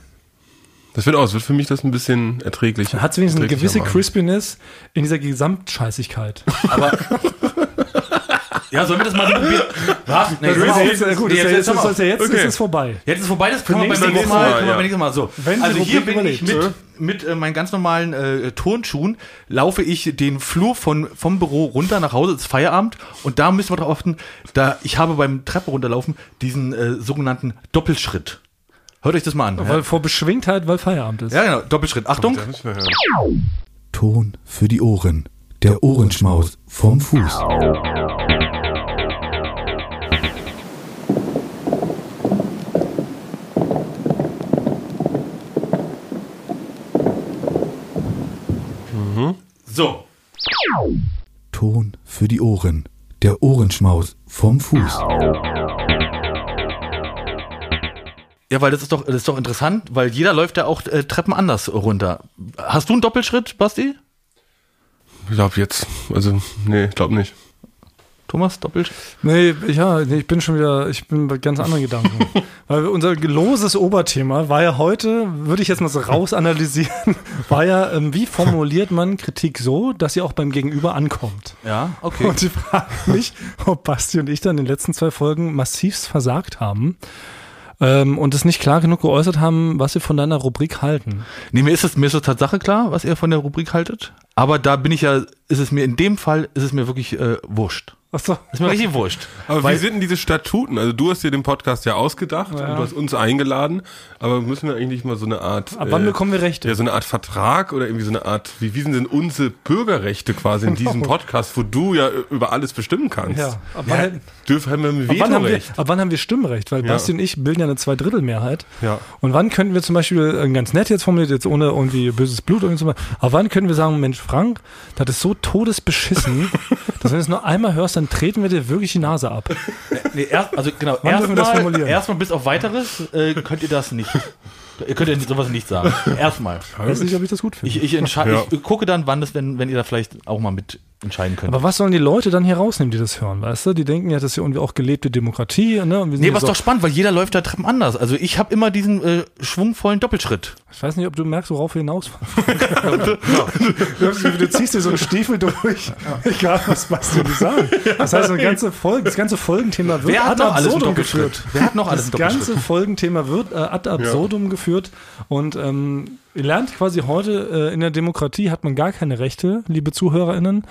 S2: Das wird aus, wird für mich das ein bisschen erträglich.
S1: Dann hat es wenigstens eine gewisse
S2: machen.
S1: Crispiness in dieser Gesamtscheißigkeit.
S3: Aber Ja, sollen wir das mal probieren? Was? Nee,
S1: Das ist jetzt, gut,
S3: Nee,
S1: das ist,
S3: jetzt-
S1: jetzt, ist, jetzt
S2: Okay.
S1: ist es vorbei.
S3: Jetzt ist vorbei, das können wir beim nächsten
S2: Mal,
S3: Mal,
S2: ja.
S3: beim nächsten Mal so.
S1: Wenn
S3: also hier bin ich
S1: überlebt.
S3: mit, mit äh, meinen ganz normalen äh, Turnschuhen, laufe ich den Flur von, vom Büro runter nach Hause, es ist Feierabend und da müssen wir darauf achten, da ich habe beim Treppe runterlaufen diesen äh, sogenannten Doppelschritt. Hört euch das mal an.
S1: Weil vor Beschwingtheit, weil Feierabend ist.
S3: Ja, genau, Doppelschritt. Achtung.
S5: Ton für die Ohren. Der Ohrenschmaus vom Fuß.
S3: So.
S5: Ton für die Ohren. Der Ohrenschmaus vom Fuß.
S3: Ja, weil das ist doch, das ist doch interessant, weil jeder läuft ja auch äh, Treppen anders runter. Hast du einen Doppelschritt, Basti?
S2: Ich glaube jetzt, also, nee, ich glaube nicht.
S3: Thomas, Doppelschritt?
S1: Nee, ja, nee, ich bin schon wieder, ich bin bei ganz anderen Gedanken. Weil unser loses Oberthema war ja heute, würde ich jetzt mal so raus analysieren, war ja, ähm, wie formuliert man Kritik so, dass sie auch beim Gegenüber ankommt?
S3: Ja, okay.
S1: Und ich frage mich, ob Basti und ich dann in den letzten zwei Folgen massivst versagt haben ähm, und es nicht klar genug geäußert haben, was wir von deiner Rubrik halten.
S3: Nee, mir ist es, mir ist es Tatsache klar, was ihr von der Rubrik haltet. Aber da bin ich ja, ist es mir in dem Fall, ist es mir wirklich äh, wurscht.
S1: Achso.
S3: Ist mir richtig wurscht.
S2: Aber
S3: Weil-
S2: wie sind denn diese Statuten? Also du hast dir den Podcast ja ausgedacht und du hast uns eingeladen, aber müssen wir eigentlich mal so eine Art...
S1: Ab wann
S2: äh,
S1: bekommen wir Rechte?
S2: Ja, so eine Art Vertrag oder irgendwie so eine Art, wie, wie sind denn unsere Bürgerrechte quasi in diesem Podcast, wo du ja über alles bestimmen kannst?
S1: Ja, ab wann,
S2: Dürfen haben wir ein
S1: ab wann haben wir, ab wann haben wir Stimmrecht? Weil
S2: Ja.
S1: Basti und ich bilden ja eine Zweidrittelmehrheit.
S2: Ja.
S1: Und wann könnten wir zum Beispiel, äh, ganz nett jetzt formuliert, jetzt ohne irgendwie böses Blut oder so, aber wann können wir sagen, Mensch, Frank, das ist so todesbeschissen, dass wenn du es nur einmal hörst, dann treten wir dir wirklich die Nase ab.
S3: Nee, erst, also genau, erstmal, erstmal bis auf weiteres äh, könnt ihr das nicht. Ihr könnt ja sowas nicht sagen. Erstmal.
S1: Ich weiß nicht, ob ich das gut finde.
S3: Ich, ich,
S2: Ja.
S3: ich gucke dann, wann das, wenn, wenn ihr da vielleicht auch mal mit entscheiden könnt.
S1: Aber was sollen die Leute dann hier rausnehmen, die das hören, weißt du? Die denken ja, das ist ja irgendwie auch gelebte Demokratie. Ne? Und wir sind
S3: Nee, was
S1: so,
S3: doch spannend, weil jeder läuft da Treppen anders. Also ich habe immer diesen äh, schwungvollen Doppelschritt.
S1: Ich weiß nicht, ob du merkst, worauf wir hinaus du, du ziehst dir so einen Stiefel durch, egal was Basti dir sagt. Das heißt, eine ganze Folge, das ganze Folgenthema wird
S3: Wer hat
S1: ad
S3: noch alles
S1: absurdum
S3: Doppelschritt?
S1: geführt.
S3: Wer hat noch alles
S1: Das ganze Folgenthema wird äh, ad absurdum geführt und ähm, ihr lernt quasi heute, äh, in der Demokratie hat man gar keine Rechte, liebe ZuhörerInnen.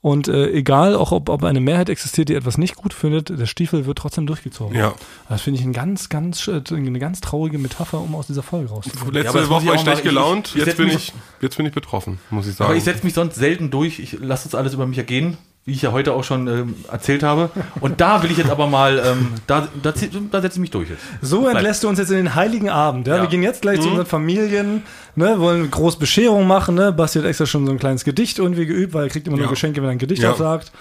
S1: Und äh, egal, auch ob, ob eine Mehrheit existiert, die etwas nicht gut findet, der Stiefel wird trotzdem durchgezogen.
S2: Ja.
S1: Das finde ich ein ganz, ganz, äh, eine ganz traurige Metapher, um aus dieser Folge rauszukommen.
S2: Letzte
S3: muss
S2: Woche war ich schlecht
S3: mal- ich-
S2: gelaunt,
S3: ich
S2: jetzt, bin ich, jetzt bin ich betroffen, muss ich sagen.
S3: Aber ich setze mich sonst selten durch. Ich lasse das alles über mich ergehen, wie ich ja heute auch schon ähm, erzählt habe. Und da will ich jetzt aber mal, ähm, da, da, da setze ich mich durch jetzt.
S1: So entlässt du uns jetzt in den heiligen Abend. Ja?
S3: Ja.
S1: Wir gehen jetzt gleich zu unseren Familien, ne? wollen groß Bescherung machen. Ne? Basti hat extra schon so ein kleines Gedicht irgendwie geübt, weil er kriegt immer nur
S2: Ja.
S1: Geschenke, wenn er ein Gedicht
S2: Ja.
S1: auch sagt.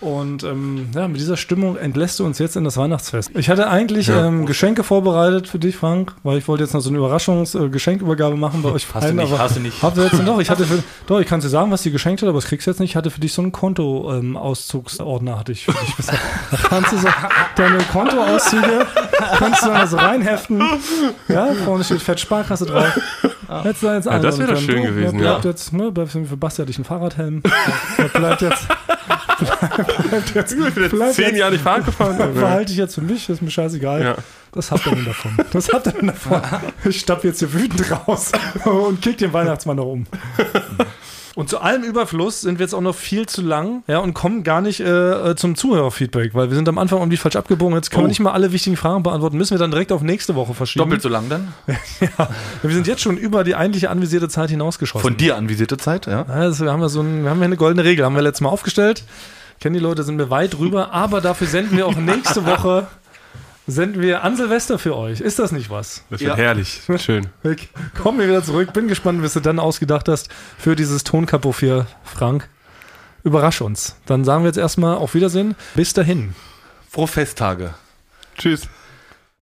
S1: Und ähm, ja, mit dieser Stimmung entlässt du uns jetzt in das Weihnachtsfest. Ich hatte eigentlich
S2: Ja.
S1: ähm, Geschenke vorbereitet für dich, Frank, weil ich wollte jetzt noch so eine Überraschungs-Geschenkübergabe machen bei euch
S3: Hast du nicht,
S1: aber
S3: hast du nicht.
S1: Habt ihr jetzt noch? Ich hatte für, doch, ich kann dir sagen, was die geschenkt hat, aber das kriegst du jetzt nicht. Ich hatte für dich so einen Konto-Auszugsordner, hatte ich für dich bisher. Da kannst du so deine Kontoauszüge, kannst du da so reinheften. Ja, vorne steht Fett Sparkasse drauf. Hättest du da jetzt
S2: Ja, das wäre doch schön
S1: können.
S2: gewesen,
S1: ja. Bleibt
S2: ja.
S1: jetzt, ne, bleibt für Basti hatte ich einen Fahrradhelm. Der bleibt jetzt, jetzt,
S2: ich bin jetzt zehn Jahre nicht Fahrrad gefahren.
S1: verhalte ich jetzt für mich, ist mir scheißegal.
S2: Ja.
S1: Das habt ihr denn davon. Das habt ihr denn davon. Ich stapp jetzt hier wütend raus und kick den Weihnachtsmann noch um. Und zu allem Überfluss sind wir jetzt auch noch viel zu lang ja, und kommen gar nicht äh, äh, zum Zuhörerfeedback, weil wir sind am Anfang irgendwie falsch abgebogen. Jetzt können
S2: Oh.
S1: wir nicht mal alle wichtigen Fragen beantworten. Müssen wir dann direkt auf nächste Woche verschieben.
S3: Doppelt so lang dann?
S1: Ja, wir sind jetzt schon über die eigentliche anvisierte Zeit hinausgeschossen.
S3: Von dir anvisierte Zeit, ja?
S1: Ja, also wir haben ja so ein, wir haben ja eine goldene Regel, haben wir letztes Mal aufgestellt. Kennen die Leute, sind wir weit drüber, aber dafür senden wir auch nächste Woche senden wir an Silvester für euch. Ist das nicht was?
S2: Das wird
S3: Ja.
S2: herrlich, schön.
S1: Ich komm mir wieder zurück, bin gespannt, was du dann ausgedacht hast für dieses Tonkapo für Frank. Überrasch uns. Dann sagen wir jetzt erstmal auf Wiedersehen. Bis dahin.
S3: Frohe Festtage.
S2: Tschüss.